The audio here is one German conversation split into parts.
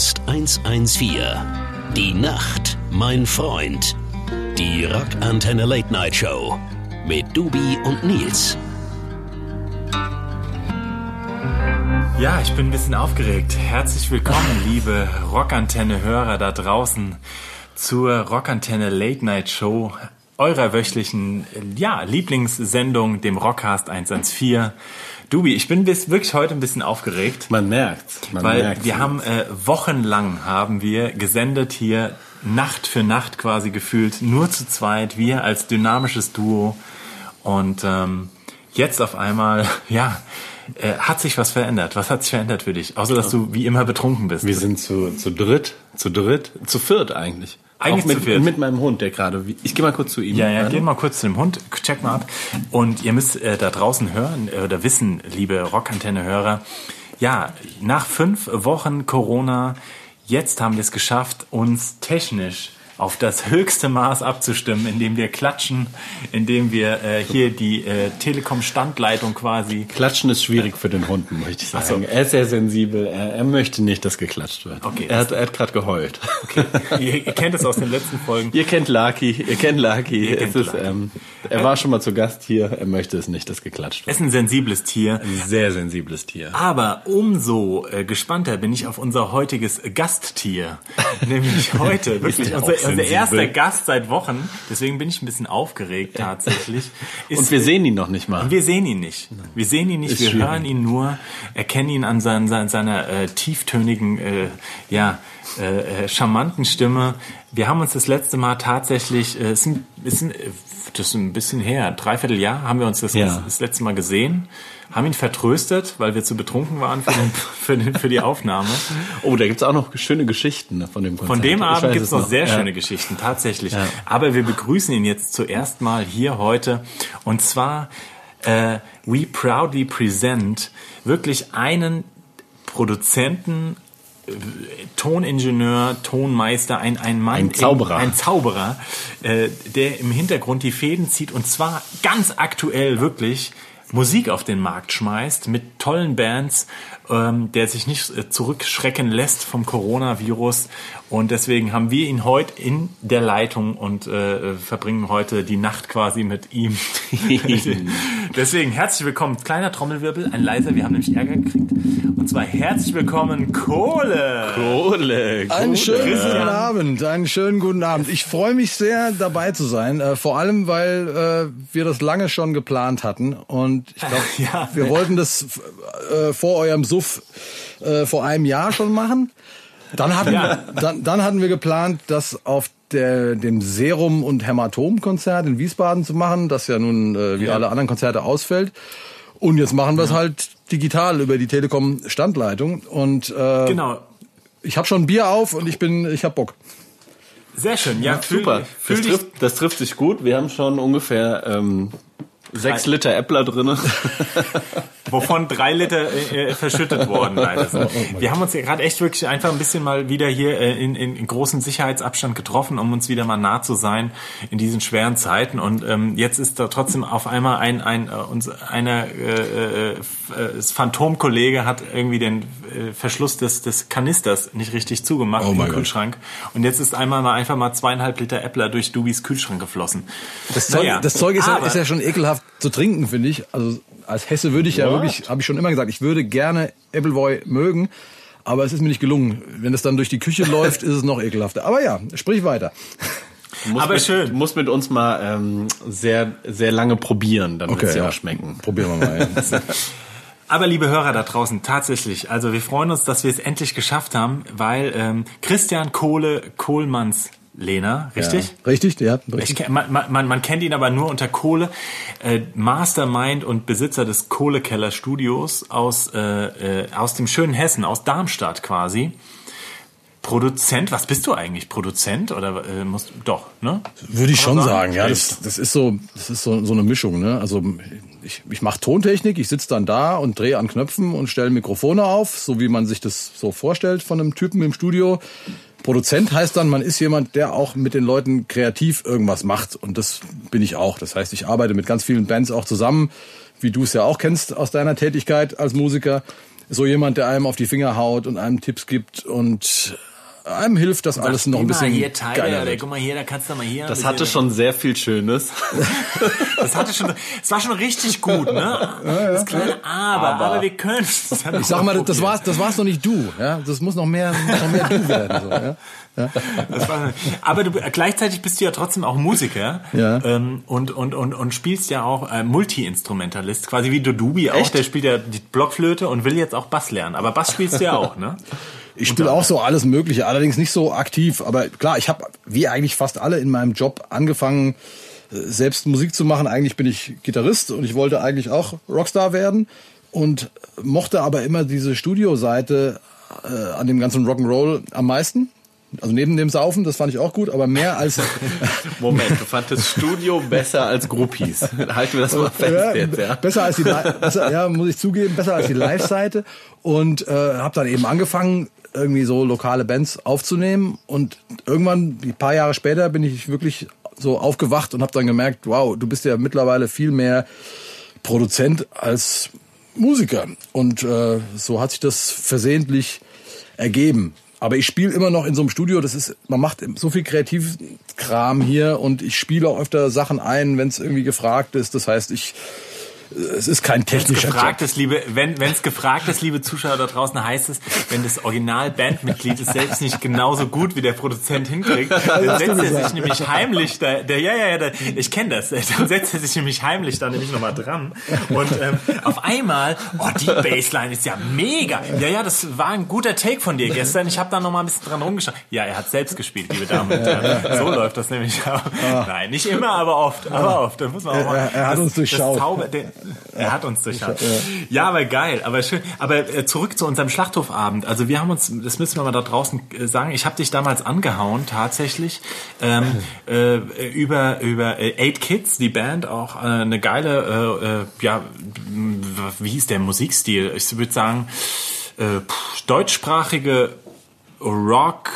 Rockcast 114. Die Nacht, mein Freund. Die Rockantenne Late Night Show mit Dubi und Nils. Ja, ich bin ein bisschen aufgeregt. Herzlich willkommen, liebe Rockantenne-Hörer da draußen zur Rockantenne Late Night Show, eurer wöchentlichen ja, Lieblingssendung, dem Rockcast 114. Dubi, ich bin bis, wirklich heute ein bisschen aufgeregt. Man merkt, man weil merkt. wir haben äh, wochenlang haben wir gesendet hier Nacht für Nacht quasi gefühlt nur zu zweit, wir als dynamisches Duo und ähm, jetzt auf einmal ja äh, hat sich was verändert. Was hat sich verändert für dich? Außer dass du wie immer betrunken bist. wir sind zu, zu dritt, zu dritt, zu viert eigentlich. Eigentlich mit, zu viert. mit meinem Hund, der gerade. Ich gehe mal kurz zu ihm. Ja, ja, gehen mal kurz zu dem Hund, check mal ab. Und ihr müsst äh, da draußen hören äh, oder wissen, liebe Rockantenne-Hörer, ja, nach fünf Wochen Corona, jetzt haben wir es geschafft, uns technisch auf das höchste Maß abzustimmen, indem wir klatschen, indem wir äh, hier die äh, Telekom-Standleitung quasi Klatschen ist schwierig für den Hund, möchte ich sagen. Er ist sehr sensibel. Er, er möchte nicht, dass geklatscht wird. Okay. Er hat, er hat gerade geheult. ihr, ihr kennt es aus den letzten Folgen. Ihr kennt Lucky, ihr kennt Lucky. Ihr kennt ist, Lucky. ähm, er war schon mal zu Gast hier. Er möchte es nicht, dass geklatscht Es wird. ist ein sensibles Tier. Ein sehr sensibles Tier. Aber umso äh, gespannter bin ich auf unser heutiges Gasttier. Nämlich heute, wirklich unser, unser sensibel? erster Gast seit Wochen. Deswegen bin ich ein bisschen aufgeregt tatsächlich. Ist, Und wir sehen ihn noch nicht mal. wir sehen ihn nicht. Wir sehen ihn nicht, Ist wir schwierig. hören ihn nur, erkennen ihn an sein, sein, seiner äh, tieftönigen, äh, ja, äh, äh, charmanten Stimme. Wir haben uns das letzte Mal tatsächlich, äh, ist ein, ist ein, das ist ein bisschen her, dreiviertel Jahr haben wir uns das, Ja. das letzte Mal gesehen, haben ihn vertröstet, weil wir zu betrunken waren für, den, für, den, für die Aufnahme. Oh, da gibt's auch noch schöne Geschichten von dem Konzert. Von dem Abend weiß gibt es es noch sehr Ja. schöne Geschichten, tatsächlich. Ja. Aber wir begrüßen ihn jetzt zuerst mal hier heute. Und zwar, äh, we proudly present wirklich einen Produzenten, Toningenieur, Tonmeister, ein, ein Mann, Ein Zauberer. ein Zauberer, äh, der im Hintergrund die Fäden zieht und zwar ganz aktuell wirklich Musik auf den Markt schmeißt mit tollen Bands, ähm, der sich nicht äh, zurückschrecken lässt vom Coronavirus und deswegen haben wir ihn heute in der Leitung und äh, verbringen heute die Nacht quasi mit ihm. deswegen herzlich willkommen, kleiner Trommelwirbel, ein leiser, wir haben nämlich Ärger gekriegt und zwar herzlich willkommen Kohle. Kohle, Einen schönen Christian. guten Abend, einen schönen guten Abend. Ich freue mich sehr, dabei zu sein, äh, vor allem, weil äh, wir das lange schon geplant hatten und ich glaube, Ja. wir wollten das äh, vor eurem Suff äh, vor einem Jahr schon machen. Dann hatten, Ja. dann, dann hatten wir geplant, das auf der, dem Serum- und Hämatom-Konzert in Wiesbaden zu machen, das ja nun äh, wie alle anderen Konzerte ausfällt. Und jetzt machen wir es halt digital über die Telekom-Standleitung. Und äh, Genau. ich habe schon ein Bier auf und ich bin, ich hab Bock. Sehr schön, ja, fühl, Super. Fühl Das trifft, das trifft sich gut. Wir haben schon ungefähr ähm, sechs Liter Äppler drinne. wovon drei Liter äh, äh, verschüttet worden leider sind. Wir haben uns ja gerade echt wirklich einfach ein bisschen mal wieder hier äh, in, in, großem Sicherheitsabstand getroffen, um uns wieder mal nah zu sein in diesen schweren Zeiten. Und ähm, jetzt ist da trotzdem auf einmal ein, ein äh, uns einer äh, äh, das Phantomkollege hat irgendwie den äh, Verschluss des, des Kanisters nicht richtig zugemacht Oh im mein Gott. Kühlschrank. Und jetzt ist einmal mal einfach mal zweieinhalb Liter Äppler durch Dubis Kühlschrank geflossen. Das Zeug, Naja, das Zeug ist, ja, ist ja schon ekelhaft zu trinken, finde ich. Also als Hesse würde ich ja What? wirklich, habe ich schon immer gesagt, ich würde gerne Appleboy mögen, aber es ist mir nicht gelungen. Wenn es dann durch die Küche läuft, ist es noch ekelhafter. Aber ja, sprich weiter. Aber mit, schön. Du musst mit uns mal ähm, sehr, sehr lange probieren, dann wird es dir ja. auch schmecken. Probieren wir mal. Ja. Aber liebe Hörer da draußen, tatsächlich, also wir freuen uns, dass wir es endlich geschafft haben, weil ähm, Christian Kohle Kohlmanns Lehner, richtig? Ja. Richtig, ja. Ich, Richtig. kenn- man, man, man kennt ihn aber nur unter Kohle, äh, Mastermind und Besitzer des Kohlekeller Studios aus, äh, äh, aus dem schönen Hessen, aus Darmstadt quasi. Produzent, was bist du eigentlich? Produzent oder äh, musst doch, ne? Würde ich Kann schon sagen? sagen, ja. Das, das ist so, das ist so, so eine Mischung. Ne? Also ich, ich mache Tontechnik, ich sitze dann da und drehe an Knöpfen und stelle Mikrofone auf, so wie man sich das so vorstellt von einem Typen im Studio. Produzent heißt dann, man ist jemand, der auch mit den Leuten kreativ irgendwas macht. Und das bin ich auch. Das heißt, ich arbeite mit ganz vielen Bands auch zusammen, wie du es ja auch kennst aus deiner Tätigkeit als Musiker. so jemand, der einem auf die Finger haut und einem Tipps gibt und einem hilft das alles noch ein bisschen hier Teile, geiler oder guck mal hier, da kannst du mal hier. Das hatte schon sehr viel Schönes. das hatte schon, es war schon richtig gut, ne? Das kleine Aber, aber, wir können. Ich sag mal, das war's, das war's noch nicht du, ja. Das muss noch mehr, noch mehr du werden, so, ja. Das war, aber du, gleichzeitig bist du ja trotzdem auch Musiker Ja. ähm, und, und, und, und spielst ja auch äh, Multi-Instrumentalist, quasi wie Dodubi auch. Echt? Der spielt ja die Blockflöte und will jetzt auch Bass lernen. Aber Bass spielst du ja auch, ne? Ich spiele auch so alles Mögliche, allerdings nicht so aktiv. Aber klar, ich habe, wie eigentlich fast alle in meinem Job, angefangen, äh, selbst Musik zu machen. Eigentlich bin ich Gitarrist und ich wollte eigentlich auch Rockstar werden und mochte aber immer diese Studioseite äh, an dem ganzen Rock'n'Roll am meisten. Also neben dem Saufen, das fand ich auch gut, aber mehr als Moment, du fandest Studio besser als Groupies. Halten wir das mal fest Ja, jetzt, ja. Besser als die, besser, ja, muss ich zugeben, besser als die Live-Seite. Und äh, habe dann eben angefangen, irgendwie so lokale Bands aufzunehmen. Und irgendwann, ein paar Jahre später, bin ich wirklich so aufgewacht und habe dann gemerkt, wow, du bist ja mittlerweile viel mehr Produzent als Musiker. Und äh, so hat sich das versehentlich ergeben. Aber ich spiele immer noch in so einem Studio. Das ist, man macht so viel Kreativkram hier und ich spiele auch öfter Sachen ein, wenn es irgendwie gefragt ist. Das heißt, ich es ist kein technischer gefragt Job. ist, liebe, wenn es gefragt ist, liebe Zuschauer da draußen, heißt es, wenn das Original-Bandmitglied es selbst nicht genauso gut wie der Produzent hinkriegt, dann setzt er sich nämlich heimlich da, der, ja, ja, ja, der, ich kenne das, dann setzt er sich nämlich heimlich da nämlich nochmal dran und ähm, auf einmal, oh, die Bassline ist ja mega. Ja, ja, das war ein guter Take von dir gestern. Ich habe da nochmal ein bisschen dran rumgeschaut. Ja, er hat selbst gespielt, liebe Damen und Herren. So läuft das nämlich auch. Nein, nicht immer, aber oft, aber oft. Da muss man auch mal, Er- er hat uns durchschaut. Das Zauber, der, er hat uns durchschaut. Ja, aber geil, aber schön. Aber äh, zurück zu unserem Schlachthofabend. Also wir haben uns, das müssen wir mal da draußen äh, sagen, ich habe dich damals angehauen, tatsächlich, ähm, äh, über, über äh, Eight Kids, die Band, auch äh, eine geile, äh, äh, ja, wie hieß der Musikstil? Ich würde sagen, äh, deutschsprachige Rock.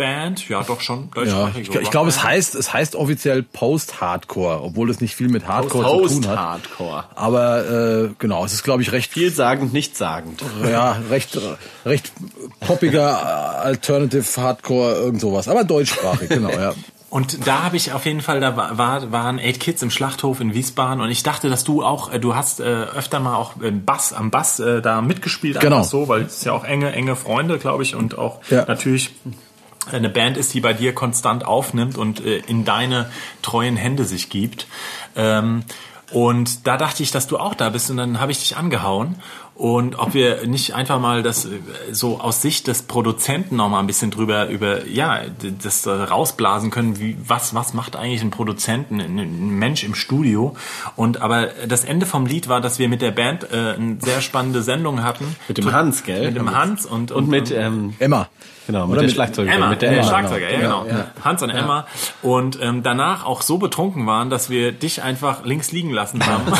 Band, ja doch schon, Ja, deutschsprachige ich, ich glaube, es heißt, es heißt offiziell Post-Hardcore, obwohl es nicht viel mit Hardcore zu tun hat. Post-Hardcore. Aber äh, genau, es ist, glaube ich, recht Vielsagend, nichtssagend. ja, recht, recht poppiger äh, Alternative Hardcore, irgend sowas. Aber deutschsprachig, genau, ja. Und da habe ich auf jeden Fall, da war, war, waren Eight Kids im Schlachthof in Wiesbaden und ich dachte, dass du auch, äh, du hast äh, öfter mal auch im Bass, am Bass äh, da mitgespielt, Genau. einfach so, weil es ja auch enge, enge Freunde, glaube ich, und auch Ja. natürlich eine Band ist, die bei dir konstant aufnimmt und äh, in deine treuen Hände sich gibt. Ähm, und da dachte ich, dass du auch da bist und dann habe ich dich angehauen. Und ob wir nicht einfach mal das äh, so aus Sicht des Produzenten noch mal ein bisschen drüber über ja das rausblasen können, wie was was macht eigentlich ein Produzenten, ein, Mensch im Studio. Und aber das Ende vom Lied war, dass wir mit der Band äh, eine sehr spannende Sendung hatten. Mit dem Hans, gell? Mit dem Hans und Und mit, ähm, Emma. genau, mit Oder der mit Schlagzeugerin, Emma, mit der der Emma. Schlagzeuger, ja, genau. genau. Hans und Emma. Und ähm, danach auch so betrunken waren, dass wir dich einfach links liegen lassen haben.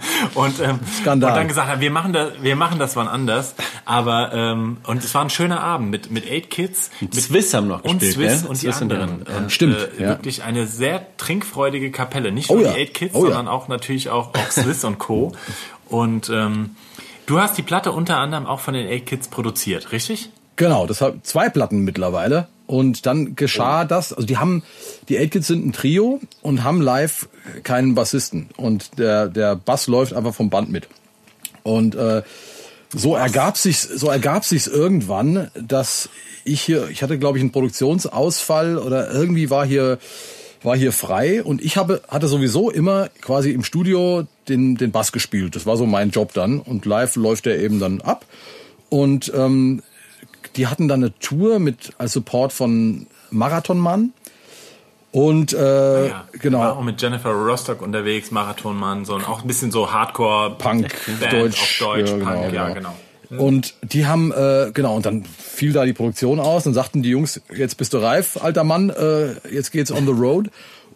und, ähm, Skandal. und dann gesagt haben, wir machen das, wir machen das wann anders. Aber ähm, und es war ein schöner Abend mit mit Eight Kids, mit Swiss haben noch und gespielt, Swiss gell? und die Swiss sind anderen. drin. Und, Stimmt, Äh, ja. Wirklich eine sehr trinkfreudige Kapelle. Nicht Oh nur ja. die Eight Kids, Oh ja. sondern auch natürlich auch, auch Swiss und Co. Und ähm, du hast die Platte unter anderem auch von den Eight Kids produziert, richtig? Genau, das hat zwei Platten mittlerweile. Und dann geschah das, also die haben, die Eight Kids sind ein Trio und haben live keinen Bassisten. Und der, der Bass läuft einfach vom Band mit. Und äh, so ergab sich so ergab sich's irgendwann, dass ich hier, ich hatte glaube ich einen Produktionsausfall oder irgendwie war hier war hier frei. Und ich habe hatte sowieso immer quasi im Studio den den Bass gespielt. Das war so mein Job dann. Und live läuft der eben dann ab. Und ähm, die hatten dann eine Tour mit als Support von Marathonmann und äh, Ja, genau War auch mit Jennifer Rostock unterwegs, Marathonmann, so und auch ein bisschen so Hardcore Punk, Band Deutsch, auf Deutsch, ja, genau, Punk, ja genau. genau. Und die haben, äh, genau, und dann fiel da die Produktion aus und sagten die Jungs, jetzt bist du reif, alter Mann, äh, jetzt geht's on the road.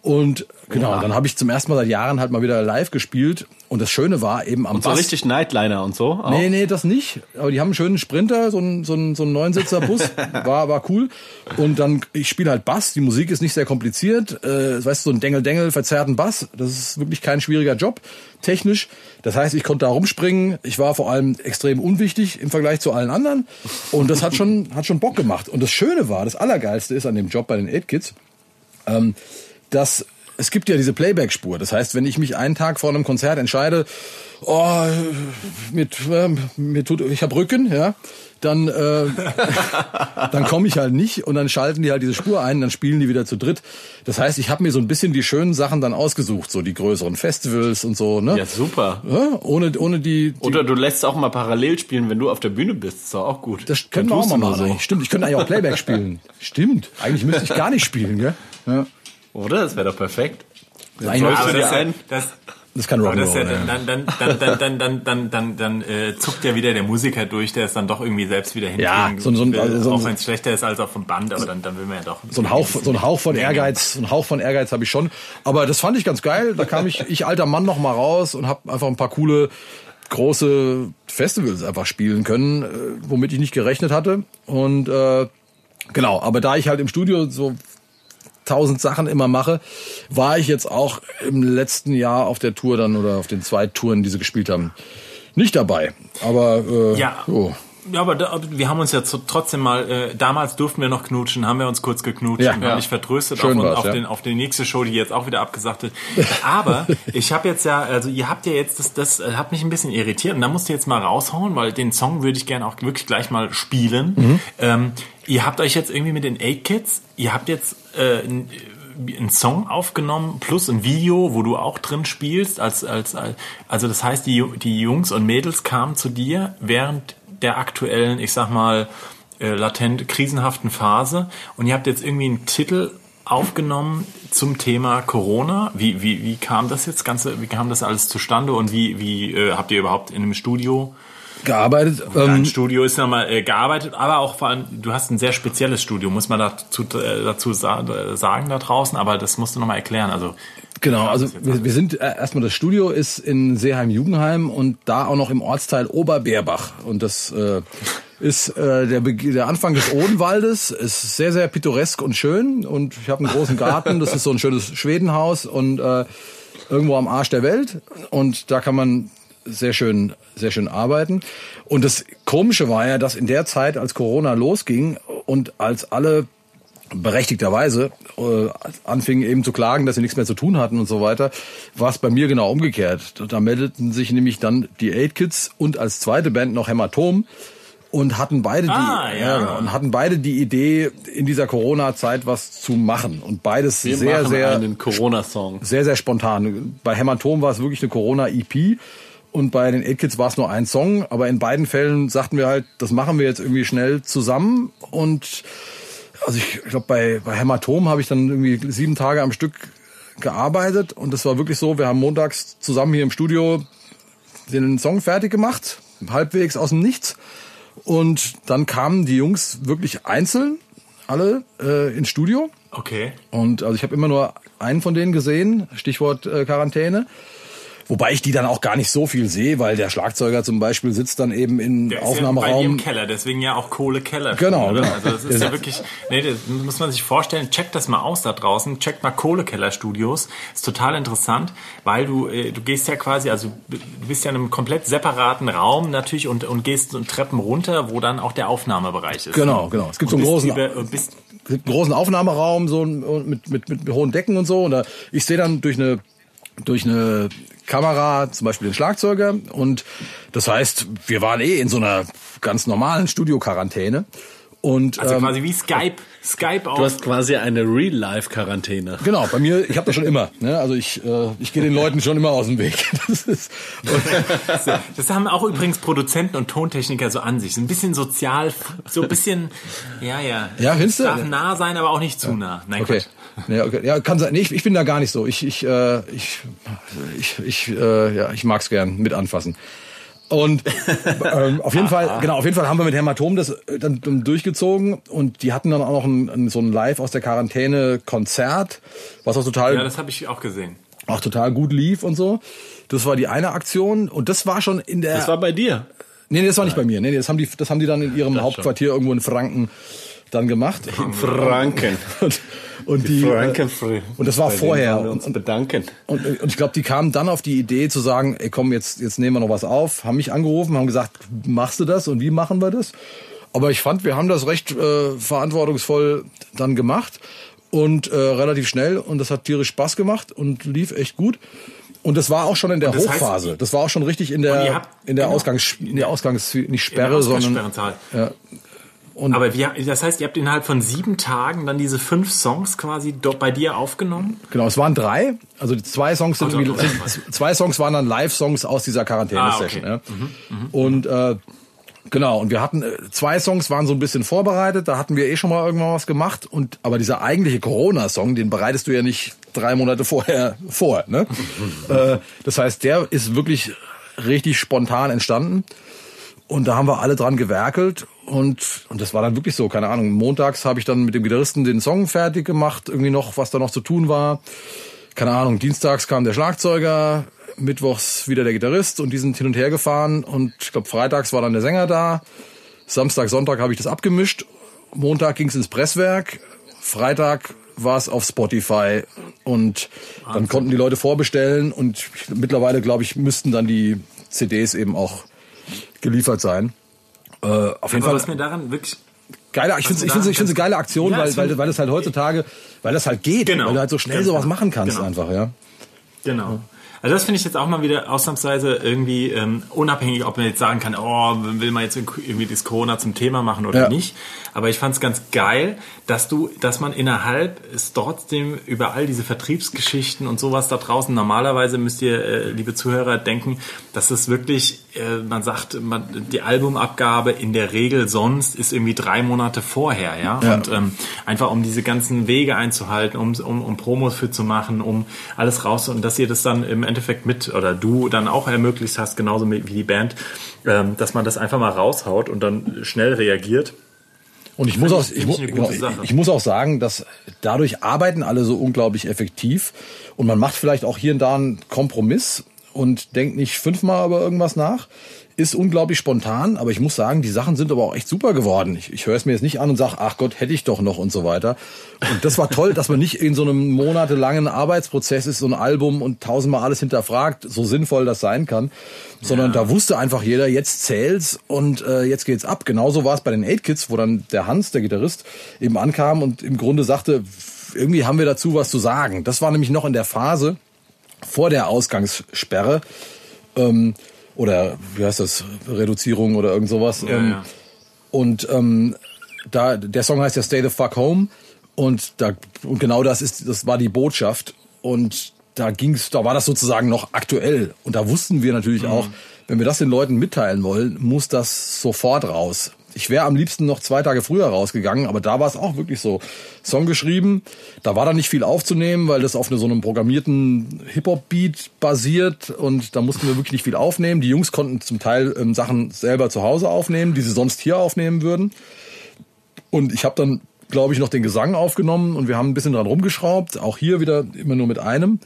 Und genau, dann habe ich zum ersten Mal seit Jahren halt mal wieder live gespielt. Und das Schöne war eben am Und so Bass. richtig Nightliner und so. Auch. Nee, nee, das nicht. Aber die haben einen schönen Sprinter, so einen, so einen, so einen Neunsitzer-Bus. war, war cool. Und dann, ich spiele halt Bass. Die Musik ist nicht sehr kompliziert. Äh, weißt du, so ein Dengel-Dengel, verzerrten Bass. Das ist wirklich kein schwieriger Job, technisch. Das heißt, ich konnte da rumspringen. Ich war vor allem extrem unwichtig im Vergleich zu allen anderen. Und das hat schon, hat schon Bock gemacht. Und das Schöne war, das Allergeilste ist an dem Job bei den 8 Kids, ähm, dass es gibt ja diese Playback-Spur. Das heißt, wenn ich mich einen Tag vor einem Konzert entscheide, oh, mit, äh, mir tut, ich habe Rücken, ja, dann, äh, dann komme ich halt nicht und dann schalten die halt diese Spur ein, dann spielen die wieder zu dritt. Das heißt, ich habe mir so ein bisschen die schönen Sachen dann ausgesucht, so die größeren Festivals und so, ne? Ja, super. Ja, ohne, ohne die, die Oder du lässt auch mal parallel spielen, wenn du auf der Bühne bist. Ist doch auch gut. das können wir auch mal machen. eigentlich. Stimmt, ich könnte eigentlich auch Playback spielen. Stimmt, eigentlich müsste ich gar nicht spielen, gell? Ja. Oder? Das wäre doch perfekt. Aber das, ist ja- das, Das kann das ja, Rock'n'Roll, ja. dann, dann, dann, dann, dann, dann, dann, dann, dann äh, zuckt ja wieder der Musiker durch, der es dann doch irgendwie selbst wieder Ja, hinkriegen so ein- so ein- will, also so auch wenn es schlechter ist als auf dem Band, aber dann, dann will man ja doch. so ein Hauch, so ein Hauch von Ehrgeiz, so ein Hauch von Ehrgeiz habe ich schon. Aber das fand ich ganz geil. Da kam ich, ich alter Mann noch mal raus und habe einfach ein paar coole große Festivals einfach spielen können, äh, womit ich nicht gerechnet hatte. Und äh, genau, aber da ich halt im Studio so tausend Sachen immer mache, war ich jetzt auch im letzten Jahr auf der Tour dann oder auf den zwei Touren, die sie gespielt haben, nicht dabei. Aber äh, Ja. jo. Ja, aber da, wir haben uns ja trotzdem mal, äh, damals durften wir noch knutschen, haben wir uns kurz geknutscht Ja. und Ja. haben dich vertröstet Schön auf, auf, ja. den, auf die nächste Show, die jetzt auch wieder abgesagt wird. Aber ich habe jetzt ja, also ihr habt ja jetzt, das, das äh, hat mich ein bisschen irritiert und da musst du jetzt mal raushauen, weil den Song würde ich gerne auch wirklich gleich mal spielen. Mhm. Ähm, ihr habt euch jetzt irgendwie mit den 8 Kids, ihr habt jetzt äh, ein- einen Song aufgenommen plus ein Video, wo du auch drin spielst. Als, als, als, also das heißt, die, die Jungs und Mädels kamen zu dir während der aktuellen, ich sag mal, äh, latent krisenhaften Phase und ihr habt jetzt irgendwie einen Titel aufgenommen zum Thema Corona. Wie, wie, wie kam das jetzt Ganze, wie kam das alles zustande und wie, wie äh, habt ihr überhaupt in einem Studio gearbeitet. Dein Ähm, Studio ist nochmal äh, gearbeitet, aber auch vor allem, du hast ein sehr spezielles Studio, muss man dazu, äh, dazu äh, sagen da draußen, aber das musst du nochmal erklären. Also Genau, also wir, wir sind äh, erstmal das Studio ist in Seeheim-Jugendheim und da auch noch im Ortsteil Oberbeerbach und das äh, ist äh, der, Beg- der Anfang des Odenwaldes, ist sehr sehr pittoresk und schön und ich habe einen großen Garten, das ist so ein schönes Schwedenhaus und äh, irgendwo am Arsch der Welt und da kann man sehr schön sehr schön arbeiten und das komische war ja, dass in der Zeit als Corona losging und als alle berechtigterweise äh, anfingen eben zu klagen, dass sie nichts mehr zu tun hatten und so weiter, war es bei mir genau umgekehrt. Da meldeten sich nämlich dann die Eight Kids und als zweite Band noch Hämatom und hatten beide Ah, die ja. genau, und hatten beide die Idee in dieser Corona Zeit was zu machen und beides Wir sehr sehr einen Corona-Song. sehr, sehr spontan. Bei Hämatom war es wirklich eine Corona-EP und bei den 8 Kids war es nur ein Song, aber in beiden Fällen sagten wir halt, das machen wir jetzt irgendwie schnell zusammen und also ich glaube, bei, bei Hämatom habe ich dann irgendwie sieben Tage am Stück gearbeitet und das war wirklich so, wir haben montags zusammen hier im Studio den Song fertig gemacht, halbwegs aus dem Nichts und dann kamen die Jungs wirklich einzeln, alle äh, ins Studio okay. und also ich habe immer nur einen von denen gesehen, Stichwort äh, Quarantäne. Wobei ich die dann auch gar nicht so viel sehe, weil der Schlagzeuger zum Beispiel sitzt dann eben im Der ist ja bei im Aufnahmeraum. Keller, deswegen ja auch Kohlekeller. Genau, oder? genau. Also das ist ja wirklich, nee, das muss man sich vorstellen, checkt das mal aus da draußen, checkt mal Kohlekeller-Studios. Ist total interessant, weil du, äh, du gehst ja quasi, also du bist ja in einem komplett separaten Raum natürlich und, und gehst so Treppen runter, wo dann auch der Aufnahmebereich ist. Genau, genau. Es gibt so Und einen bist großen, über, bist, einen großen Aufnahmeraum so mit, mit, mit hohen Decken und so. Und da, ich sehe dann durch eine durch eine Kamera zum Beispiel den Schlagzeuger und das heißt, wir waren eh in so einer ganz normalen Studio-Quarantäne und also ähm, quasi wie Skype, Skype auch. Du hast quasi eine Real-Life-Quarantäne. Genau, bei mir, ich habe das schon immer. Ne? Also ich, äh, ich gehe den Leuten schon immer aus dem Weg. Das ist, Das haben auch übrigens Produzenten und Tontechniker so an sich. So ein bisschen sozial, so ein bisschen, ja, ja. Ja, findest du? Darf nah sein, aber auch nicht zu nah. Nein, okay. Quatsch. Ja, okay. ja, kann sein. Nee, ich, ich bin da gar nicht so. Ich, ich, äh, ich, ich, ich, äh, ja, ich mag's gern mit anfassen. Und ähm, auf jeden Fall, genau, auf jeden Fall haben wir mit Hämatom das äh, dann, dann durchgezogen und die hatten dann auch noch ein, so ein Live aus der Quarantäne Konzert, was auch total Ja, das habe ich auch gesehen. auch total gut lief und so. Das war die eine Aktion und das war schon in der Das war bei dir. Nee, nee, das war nicht bei mir. Nee, nee, das haben die das haben die dann in ihrem Hauptquartier irgendwo in Franken dann gemacht. Franken. Und, und die Franken. und das war vorher. wir uns Und- bedanken. und, und ich glaube, die kamen dann auf die Idee zu sagen, ey komm, jetzt, jetzt nehmen wir noch was auf, haben mich angerufen, haben gesagt, machst du das und wie machen wir das? Aber ich fand, wir haben das recht äh, verantwortungsvoll dann gemacht und äh, relativ schnell und das hat tierisch Spaß gemacht und lief echt gut. Und das war auch schon in der Und das heißt, Hochphase. das war auch schon richtig in Und der habt- in der genau. Ausgangs in der Ausgangs nicht Sperre, sondern ja. Und Aber wie, das heißt, ihr habt innerhalb von sieben Tagen dann diese fünf Songs quasi dort bei dir aufgenommen? Genau, es waren drei. Also die zwei Songs sind, okay. sind zwei Songs waren dann Live-Songs aus dieser Quarantäne-Session. Ah, okay. Mhm, ja. Und äh, genau, und wir hatten äh, zwei Songs waren so ein bisschen vorbereitet. Da hatten wir eh schon mal irgendwann was gemacht. Und aber dieser eigentliche Corona-Song, den bereitest du ja nicht drei Monate vorher vor. Ne? äh, das heißt, der ist wirklich richtig spontan entstanden. Und da haben wir alle dran gewerkelt und, und das war dann wirklich so, keine Ahnung. Montags habe ich dann mit dem Gitarristen den Song fertig gemacht, irgendwie noch, was da noch zu tun war. Keine Ahnung, dienstags kam der Schlagzeuger, mittwochs wieder der Gitarrist und die sind hin und her gefahren und ich glaube freitags war dann der Sänger da. Samstag, Sonntag habe ich das abgemischt. Montag ging es ins Presswerk. Freitag war es auf Spotify und dann konnten die Leute vorbestellen und mittlerweile, glaube ich, müssten dann die CDs eben auch geliefert sein. Äh, auf jeden Fall was mir daran wirklich geile, ich finde ich finde ich finde geile Aktion, Ja, weil weil weil das halt heutzutage, weil das halt geht, Genau. weil du halt so schnell Ganz sowas genau. machen kannst Genau. einfach, ja. Genau. Also das finde ich jetzt auch mal wieder ausnahmsweise irgendwie ähm, unabhängig, ob man jetzt sagen kann, oh, will man jetzt irgendwie das Corona zum Thema machen oder Ja. nicht. Aber ich fand es ganz geil, dass du, dass man innerhalb es trotzdem über all diese Vertriebsgeschichten und sowas da draußen, normalerweise müsst ihr, äh, liebe Zuhörer, denken, dass es wirklich, äh, man sagt, man, die Albumabgabe in der Regel sonst ist irgendwie drei Monate vorher, ja. Ja. Und ähm, einfach um diese ganzen Wege einzuhalten, um, um, um Promos für zu machen, um alles raus und dass ihr das dann im Endeffekt mit oder du dann auch ermöglicht hast, genauso wie die Band, ähm, dass man das einfach mal raushaut und dann schnell reagiert. Und ich muss auch, ich- mu- genau, ich muss auch sagen, dass dadurch arbeiten alle so unglaublich effektiv und man macht vielleicht auch hier und da einen Kompromiss und denkt nicht fünfmal über irgendwas nach. Ist unglaublich spontan, aber ich muss sagen, die Sachen sind aber auch echt super geworden. Ich, ich höre es mir jetzt nicht an und sage, ach Gott, hätte ich doch noch und so weiter. Und das war toll, dass man nicht in so einem monatelangen Arbeitsprozess ist, so ein Album und tausendmal alles hinterfragt, so sinnvoll das sein kann, sondern da wusste einfach jeder, jetzt zählt's und äh, jetzt geht's ab. Genauso war es bei den 8 Kids, wo dann der Hans, der Gitarrist, eben ankam und im Grunde sagte, irgendwie haben wir dazu was zu sagen. Das war nämlich noch in der Phase vor der Ausgangssperre ähm, oder wie heißt das, Reduzierung oder irgend sowas. Ja, ähm, ja. Und ähm, da der Song heißt ja Stay the Fuck Home und da und genau das ist das war die Botschaft und da ging's da war das sozusagen noch aktuell und da wussten wir natürlich auch, wenn wir das den Leuten mitteilen wollen, muss das sofort raus. Ich wäre am liebsten noch zwei Tage früher rausgegangen, aber da war es auch wirklich so. Song geschrieben, da war dann nicht viel aufzunehmen, weil das auf so einem programmierten Hip-Hop-Beat basiert und da mussten wir wirklich nicht viel aufnehmen. Die Jungs konnten zum Teil ähm, Sachen selber zu Hause aufnehmen, die sie sonst hier aufnehmen würden. Und ich habe dann, glaube ich, noch den Gesang aufgenommen und wir haben ein bisschen dran rumgeschraubt. Auch hier wieder immer nur mit einem.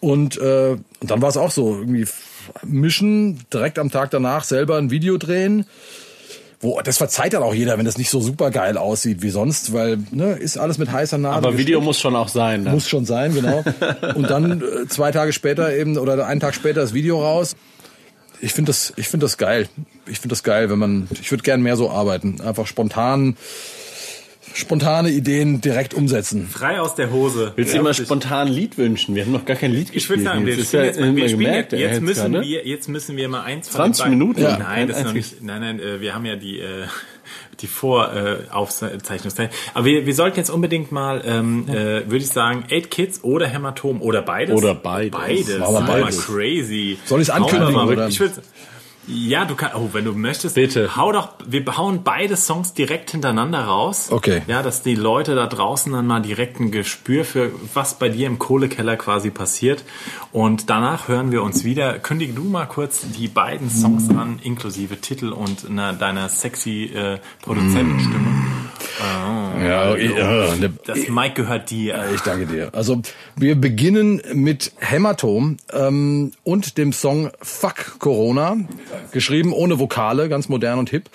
Und, äh, und dann war es auch so, irgendwie mischen, direkt am Tag danach selber ein Video drehen. Wo, das verzeiht dann auch jeder, wenn das nicht so super geil aussieht wie sonst, weil ne, ist alles mit heißer Nadel. Aber Video muss schon auch sein. Ne? Muss schon sein, genau. Und dann äh, zwei Tage später eben oder einen Tag später das Video raus. Ich finde das, ich finde das geil. Ich finde das geil, wenn man, ich würde gern mehr so arbeiten. Einfach spontan, spontane Ideen direkt umsetzen. Frei aus der Hose. Willst du dir mal Wirklich. spontan ein Lied wünschen? Wir haben noch gar kein Lied Ich gespielt. würde sagen, wir Jetzt spielen ja jetzt, mal- wir immer spielen gemerkt, jetzt, jetzt müssen gerade. wir, jetzt müssen wir mal eins von 20 den beiden- Minuten? Ja. Ja. Nein, das ist noch nicht, nein, nein, äh, wir haben ja die, äh, die Voraufzeichnungszeit. Aber wir, wir sollten jetzt unbedingt mal, ähm, äh, würde ich sagen, Eight Kids oder Hämatom oder beides. Oder beides. Beides. Mal beides. crazy. Soll Hauen wir ankündigen, mal. oder? Ich würde Ja, du kannst, oh, wenn du möchtest, Bitte. hau doch, wir hauen beide Songs direkt hintereinander raus. Okay. Ja, dass die Leute da draußen dann mal direkt ein Gespür für, was bei dir im Kohlekeller quasi passiert. Und danach hören wir uns wieder. Kündige du mal kurz die beiden Songs an, inklusive Titel und einer, deiner sexy äh, Produzentenstimme. Ja, ja, ne- Das Mike gehört dir. Ich danke dir. Also wir beginnen mit Hämatom ähm, und dem Song Fuck Corona, geschrieben ohne Vokale, ganz modern und hip.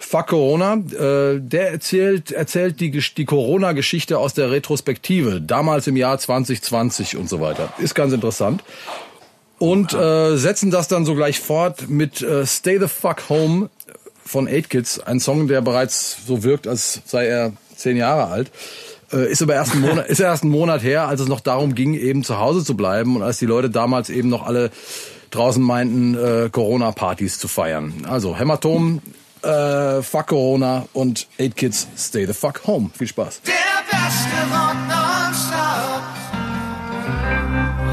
Fuck Corona, äh, der erzählt, erzählt die, die Corona-Geschichte aus der Retrospektive, damals im Jahr 2020 und so weiter. Ist ganz interessant. Und äh, setzen das dann so gleich fort mit äh, Stay the Fuck Home von 8 Kids, ein Song, der bereits so wirkt, als sei er zehn Jahre alt. Äh, ist aber erst ein Monat, ist erst ein Monat her, als es noch darum ging, eben zu Hause zu bleiben und als die Leute damals eben noch alle draußen meinten, äh, Corona-Partys zu feiern. Also Hämatom, äh, Fuck Corona und 8 Kids, Stay the Fuck Home. Viel Spaß. Der beste Rock.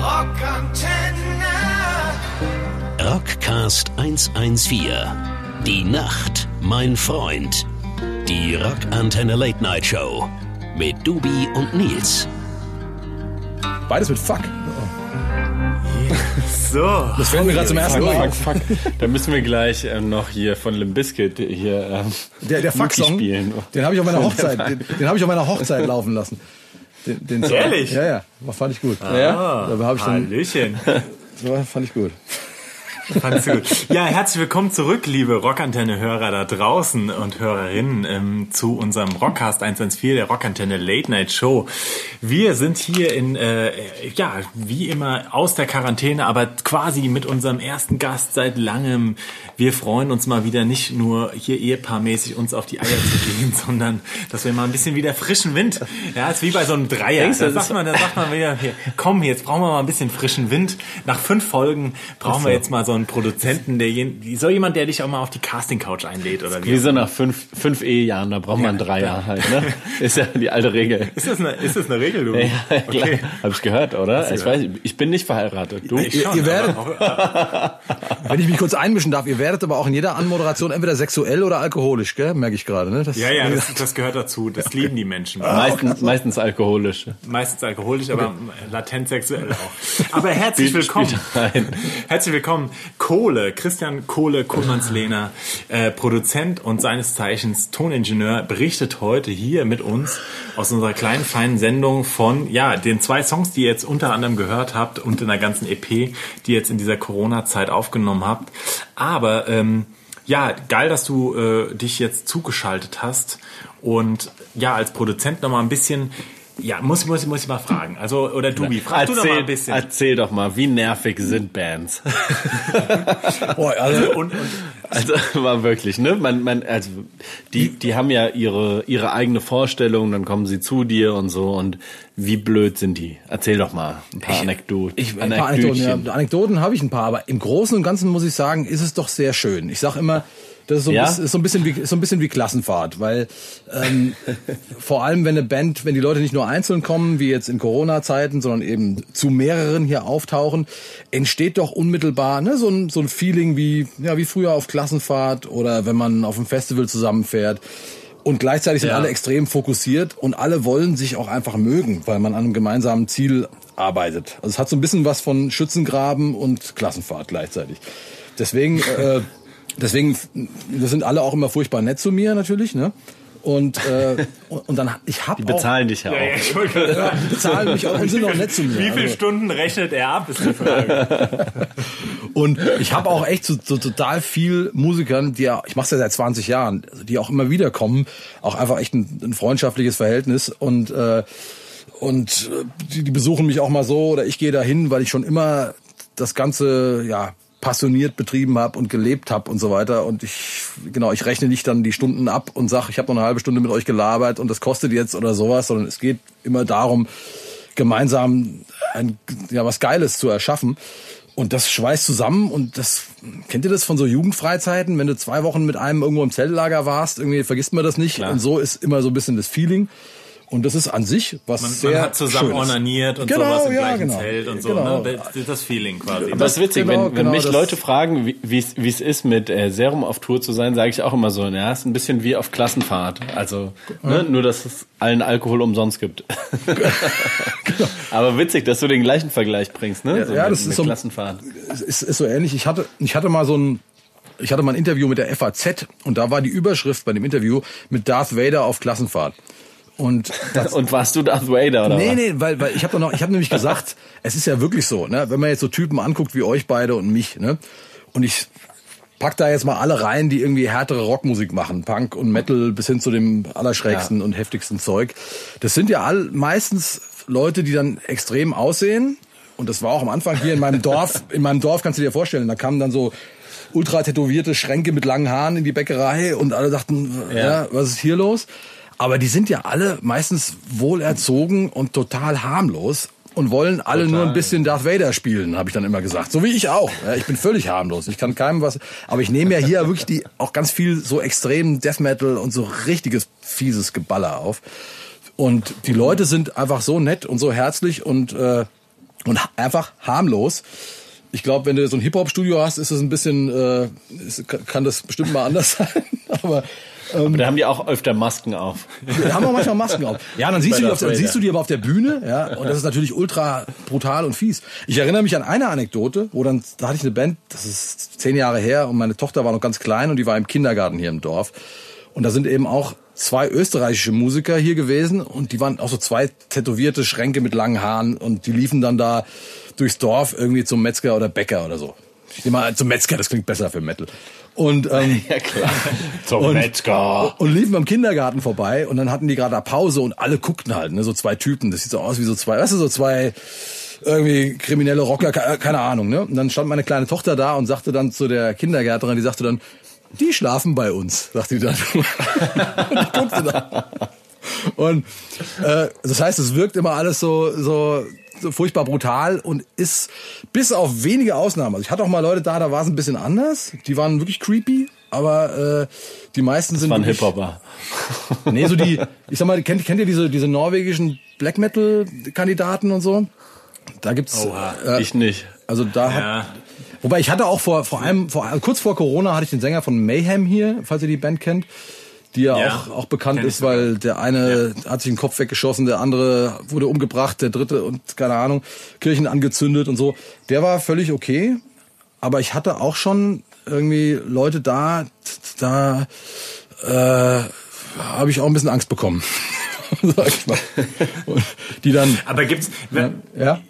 Rockantenne. Rockcast 114. Die Nacht, mein Freund. Die Rockantenne Late Night Show. Mit Dubi und Nils. Beides mit Fuck. So. Das fällt mir gerade zum ersten Mal Fuck, fuck. Da müssen wir gleich ähm, noch hier von Limp Bizkit hier ähm, Der, der Mucki Fuck-Song, spielen. den habe ich auf meiner Hochzeit, den, den habe ich auf meiner Hochzeit laufen lassen. Den, den Song. Ehrlich? Ja, ja, fand ich gut. Ja? Da habe ich dann, Hallöchen. das fand ich gut. Fandst du gut. Ja, herzlich willkommen zurück, liebe Rockantenne-Hörer da draußen und Hörerinnen ähm, zu unserem Rockcast 114, der Rockantenne Late Night Show. Wir sind hier in, äh, ja, wie immer aus der Quarantäne, aber quasi mit unserem ersten Gast seit langem. Wir freuen uns mal wieder nicht nur hier ehepaarmäßig uns auf die Eier zu gehen, sondern dass wir mal ein bisschen wieder frischen Wind. Ja, ist wie bei so einem Dreier. Denkst Da sagt man, da sagt man wieder, hier, komm, jetzt brauchen wir mal ein bisschen frischen Wind. Nach fünf Folgen brauchen wir jetzt mal so einen Produzenten, der jen- so jemand, der dich auch mal auf die Casting Couch einlädt oder wie. Wie so nach fünf, fünf Ehejahren, da braucht man drei Jahre halt, ne? Ist ja die alte Regel. Ist das eine, ist das eine Regel, du? Ja, klar. Hab ich gehört, oder? Ich weiß, ich bin nicht verheiratet. Du? Ich Ihr, schon, ihr werdet, wenn ich mich kurz einmischen darf, ihr werdet aber auch in jeder Anmoderation entweder sexuell oder alkoholisch, gell? Merke ich gerade, ne? Das, ja, ja, das, das gehört dazu. Das lieben die Menschen. Meistens, meistens alkoholisch. Meistens alkoholisch, aber latent sexuell auch. Aber herzlich willkommen. Herzlich willkommen. Kohle, Christian Kohle, Kohlmannslehner, äh, Produzent und seines Zeichens Toningenieur, berichtet heute hier mit uns aus unserer kleinen, feinen Sendung von, ja, den zwei Songs, die ihr jetzt unter anderem gehört habt und in der ganzen EP, die ihr jetzt in dieser Corona-Zeit aufgenommen habt. Aber, ähm, ja, geil, dass du äh, dich jetzt zugeschaltet hast und ja, als Produzent noch mal ein bisschen, ja, muss, muss, muss ich mal fragen. Also, oder Dubi, frag du noch mal ein bisschen. erzähl doch mal, wie nervig sind Bands? Boah, also, Und, und Also war wirklich, ne? Man, man, also die, die haben ja ihre ihre eigene Vorstellung, dann kommen sie zu dir und so. Und wie blöd sind die? Erzähl doch mal ein paar Anekdoten. ich, ein paar Anekdoten, ja. Anekdoten habe ich ein paar, aber im Großen und Ganzen muss ich sagen, ist es doch sehr schön. Ich sag immer, das ist so, ein Ja? bisschen, ist so ein bisschen wie so ein bisschen wie Klassenfahrt, weil ähm, vor allem wenn eine Band, wenn die Leute nicht nur einzeln kommen, wie jetzt in Corona-Zeiten, sondern eben zu mehreren hier auftauchen, entsteht doch unmittelbar ne, so ein so ein Feeling wie ja wie früher auf Klassenfahrt oder wenn man auf einem Festival zusammenfährt. Und gleichzeitig sind Ja. alle extrem fokussiert und alle wollen sich auch einfach mögen, weil man an einem gemeinsamen Ziel arbeitet. Also es hat so ein bisschen was von Schützengraben und Klassenfahrt gleichzeitig. Deswegen, äh, deswegen, das sind alle auch immer furchtbar nett zu mir natürlich, ne? Und, äh, und, dann, ich hab Die bezahlen dich ja ja, ja, auch. gerade sagen, auch, bezahlen mich auch und sind auch nett zu mir. wie viele Also- Stunden rechnet er ab, ist die Frage. Und ich habe auch echt so, so total viel Musikern, die ja, ich mache ja seit 20 Jahren, also die auch immer wieder kommen, auch einfach echt ein, ein freundschaftliches Verhältnis und äh, und äh, die, die besuchen mich auch mal so oder ich gehe da hin, weil ich schon immer das ganze ja passioniert betrieben habe und gelebt habe und so weiter und ich genau ich rechne nicht dann die Stunden ab und sag ich habe noch eine halbe Stunde mit euch gelabert und das kostet jetzt oder sowas sondern es geht immer darum gemeinsam ein, ja, was Geiles zu erschaffen. Und das schweißt zusammen und das, kennt ihr das von so Jugendfreizeiten? Wenn du zwei Wochen mit einem irgendwo im Zeltlager warst, irgendwie vergisst man das nicht. Und so ist immer so ein bisschen das Feeling. Und das ist an sich was Man, sehr man hat zusammen Schönes. ornaniert und Genau, sowas im ja, gleichen genau. Zelt und so. Genau. Ne? Das, das Feeling quasi. Das ist witzig, genau, wenn, wenn genau, mich Leute fragen, wie- es ist, mit äh, Serum auf Tour zu sein, sage ich auch immer so, ja, ist ein bisschen wie auf Klassenfahrt. Also ne, nur, dass es allen Alkohol umsonst gibt. Aber witzig, dass du den gleichen Vergleich bringst, ne? Ja, ja, das ist so- Klassenfahrt. ist, ist so ähnlich. Ich hatte, ich hatte mal so ein, ich hatte mal ein Interview mit der FAZ und da war die Überschrift bei dem Interview mit Darth Vader auf Klassenfahrt. Und das, Und warst du Darth Vader oder nee, was? nee, weil, weil ich habe noch, ich habe nämlich gesagt, es ist ja wirklich so, ne, wenn man jetzt so Typen anguckt wie euch beide und mich, ne, und ich pack da jetzt mal alle rein, die irgendwie härtere Rockmusik machen, Punk und Metal bis hin zu dem allerschrägsten und heftigsten Zeug. Das sind ja all meistens Leute, die dann extrem aussehen. Und das war auch am Anfang hier in meinem Dorf. In meinem Dorf kannst du dir vorstellen, da kamen dann so ultra tätowierte Schränke mit langen Haaren in die Bäckerei und alle dachten, ja. was ist hier los? Aber die sind ja alle meistens wohlerzogen und total harmlos und wollen alle nur ein bisschen Darth Vader spielen, habe ich dann immer gesagt. So wie ich auch. Ich bin völlig harmlos. Ich kann keinem was. Aber ich nehme ja hier wirklich die auch ganz viel so extremen Death Metal und so richtiges fieses Geballer auf. Und die Leute sind einfach so nett und so herzlich und äh, und einfach harmlos. Ich glaube, wenn du so ein Hip-Hop-Studio hast, ist es ein bisschen, äh, ist, kann das bestimmt mal anders sein. Aber Aber da haben die auch öfter Masken auf. wir haben auch manchmal Masken auf. Ja, dann siehst, du die, auf Vader. siehst du die aber auf der Bühne, ja, und das ist natürlich ultra brutal und fies. Ich erinnere mich an eine Anekdote, wo dann, da hatte ich eine Band, das ist zehn Jahre her, und meine Tochter war noch ganz klein und die war im Kindergarten hier im Dorf. Und da sind eben auch zwei österreichische Musiker hier gewesen und die waren auch so zwei tätowierte Schränke mit langen Haaren und die liefen dann da durchs Dorf irgendwie zum Metzger oder Bäcker oder so. Ich nehme mal zum Metzger, das klingt besser für Metal. Und ähm, Ja, klar. und, Metzger. Und liefen beim Kindergarten vorbei und dann hatten die gerade Pause und alle guckten halt, ne, so zwei Typen. Das sieht so aus wie so zwei, weißt du, so zwei irgendwie kriminelle Rocker, ke- keine Ahnung, ne? Und dann stand meine kleine Tochter da und sagte dann zu der Kindergärtnerin, die sagte dann, die schlafen bei uns, sagte die dann. und die guckte da. Und äh, das heißt, es wirkt immer alles so, so, so furchtbar brutal und ist bis auf wenige Ausnahmen. Also ich hatte auch mal Leute da, da war es ein bisschen anders. Die waren wirklich creepy, aber äh, die meisten sind War ein wirklich- Hip-Hopper. Nee, so die, ich sag mal, kennt, kennt ihr diese, diese norwegischen Black Metal Kandidaten und so? Da gibt's, äh, Ich nicht. also da hat, Ja. wobei ich hatte auch vor, vor einem, vor, kurz vor Corona hatte ich den Sänger von Mayhem hier, falls ihr die Band kennt, die ja, Ja, auch, auch bekannt ist, weil der eine hat sich den Kopf weggeschossen, der andere wurde umgebracht, der dritte und keine Ahnung, Kirchen angezündet und so. Der war völlig okay, aber ich hatte auch schon irgendwie Leute da, da äh, habe ich auch ein bisschen Angst bekommen. Sag ich mal. Und die dann, Aber gibt's, ja,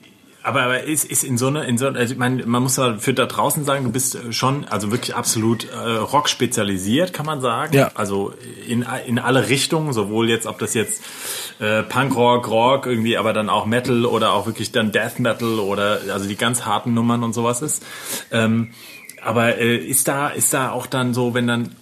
aber, aber ist, ist in so einer, in so, also ich meine, man muss da für da draußen sagen, du bist schon, also wirklich absolut äh, Rock spezialisiert, kann man sagen. Ja. Also in, in alle Richtungen, sowohl jetzt, ob das jetzt äh, Punkrock, Rock irgendwie, aber dann auch Metal oder auch wirklich dann Death Metal oder also die ganz harten Nummern und sowas ist. Ähm, aber äh, ist da, ist da auch dann so, wenn dann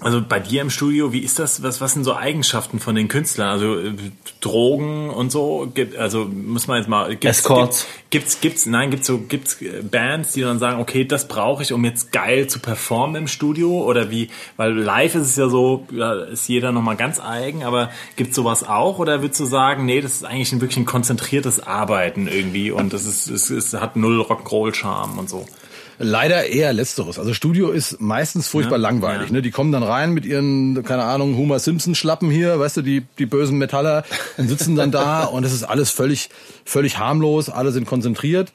also bei dir im Studio, wie ist das? Was, was sind so Eigenschaften von den Künstlern? Also äh, Drogen und so? Gibt, also muss man jetzt mal. Gibt's, Escorts. Gibt's, gibt's, nein, gibt's so, gibt's äh, Bands, die dann sagen, okay, das brauche ich, um jetzt geil zu performen im Studio? Oder wie? Weil live ist es ja so, ist jeder nochmal ganz eigen, aber gibt's sowas auch? Oder würdest du sagen, nee, das ist eigentlich ein wirklich ein konzentriertes Arbeiten irgendwie und das ist, es, es hat null Rock'n'Roll-Charme und so? Leider eher letzteres. Also Studio ist meistens furchtbar Ja, langweilig. ja. Ne? Die kommen dann rein mit ihren, keine Ahnung, Homer Simpson Schlappen hier, weißt du, die die bösen Metaller und sitzen dann da und es ist alles völlig völlig harmlos. Alle sind konzentriert.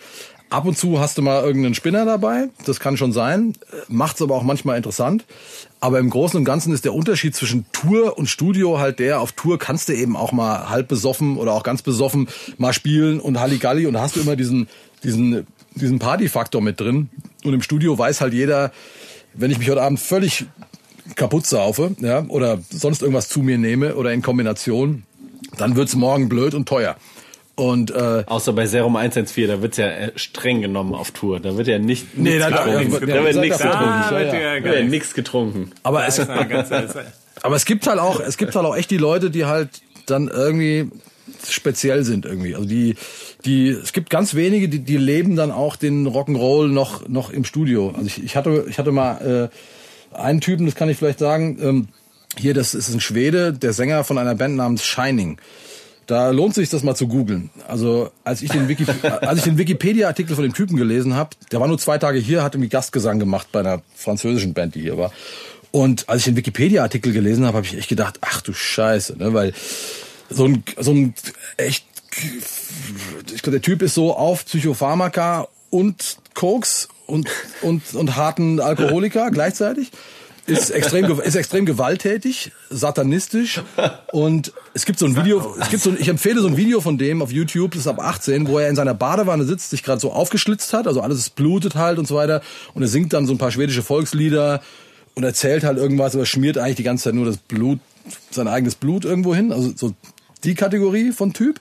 Ab und zu hast du mal irgendeinen Spinner dabei. Das kann schon sein. Macht's aber auch manchmal interessant. Aber im Großen und Ganzen ist der Unterschied zwischen Tour und Studio halt der, auf Tour kannst du eben auch mal halb besoffen oder auch ganz besoffen mal spielen und Halligalli und da hast du immer diesen, diesen, diesen Partyfaktor mit drin. Und im Studio weiß halt jeder, wenn ich mich heute Abend völlig kaputt saufe, ja, oder sonst irgendwas zu mir nehme oder in Kombination, dann wird's morgen blöd und teuer. Und äh, Außer bei Serum 114, da wird's ja äh, streng genommen auf Tour. Da wird ja nicht Nee, nichts da- da- getrunken. ja, Da wird ja, nichts getrunken. ja, wird ja. ja Da wird nichts. getrunken. aber es, Aber es gibt halt auch, es gibt halt auch echt die Leute, die halt dann irgendwie speziell sind irgendwie. Also die, die, es gibt ganz wenige, die, die leben dann auch den Rock'n'Roll noch, noch im Studio. Also ich, ich hatte, ich hatte mal äh, einen Typen, das kann ich vielleicht sagen. Ähm, hier, das ist ein Schwede, der Sänger von einer Band namens Shining. Da lohnt sich das mal zu googeln. Also als ich den, Wiki, als ich den Wikipedia-Artikel von dem Typen gelesen habe, der war nur zwei Tage hier, hat irgendwie Gastgesang gemacht bei einer französischen Band, die hier war. Und als ich den Wikipedia-Artikel gelesen habe, habe ich echt gedacht, ach du Scheiße, ne? weil so ein, so ein echt, ich glaube, der Typ ist so auf Psychopharmaka und Koks und, und, und harten Alkoholiker gleichzeitig. Ist extrem, ist extrem gewalttätig, satanistisch und es gibt so ein Video, es gibt so ein, ich empfehle so ein Video von dem auf YouTube, das ist ab 18, wo er in seiner Badewanne sitzt, sich gerade so aufgeschlitzt hat, also alles blutet halt und so weiter und er singt dann so ein paar schwedische Volkslieder und erzählt halt irgendwas, aber schmiert eigentlich die ganze Zeit nur das Blut, sein eigenes Blut irgendwo hin, also so die Kategorie von Typ.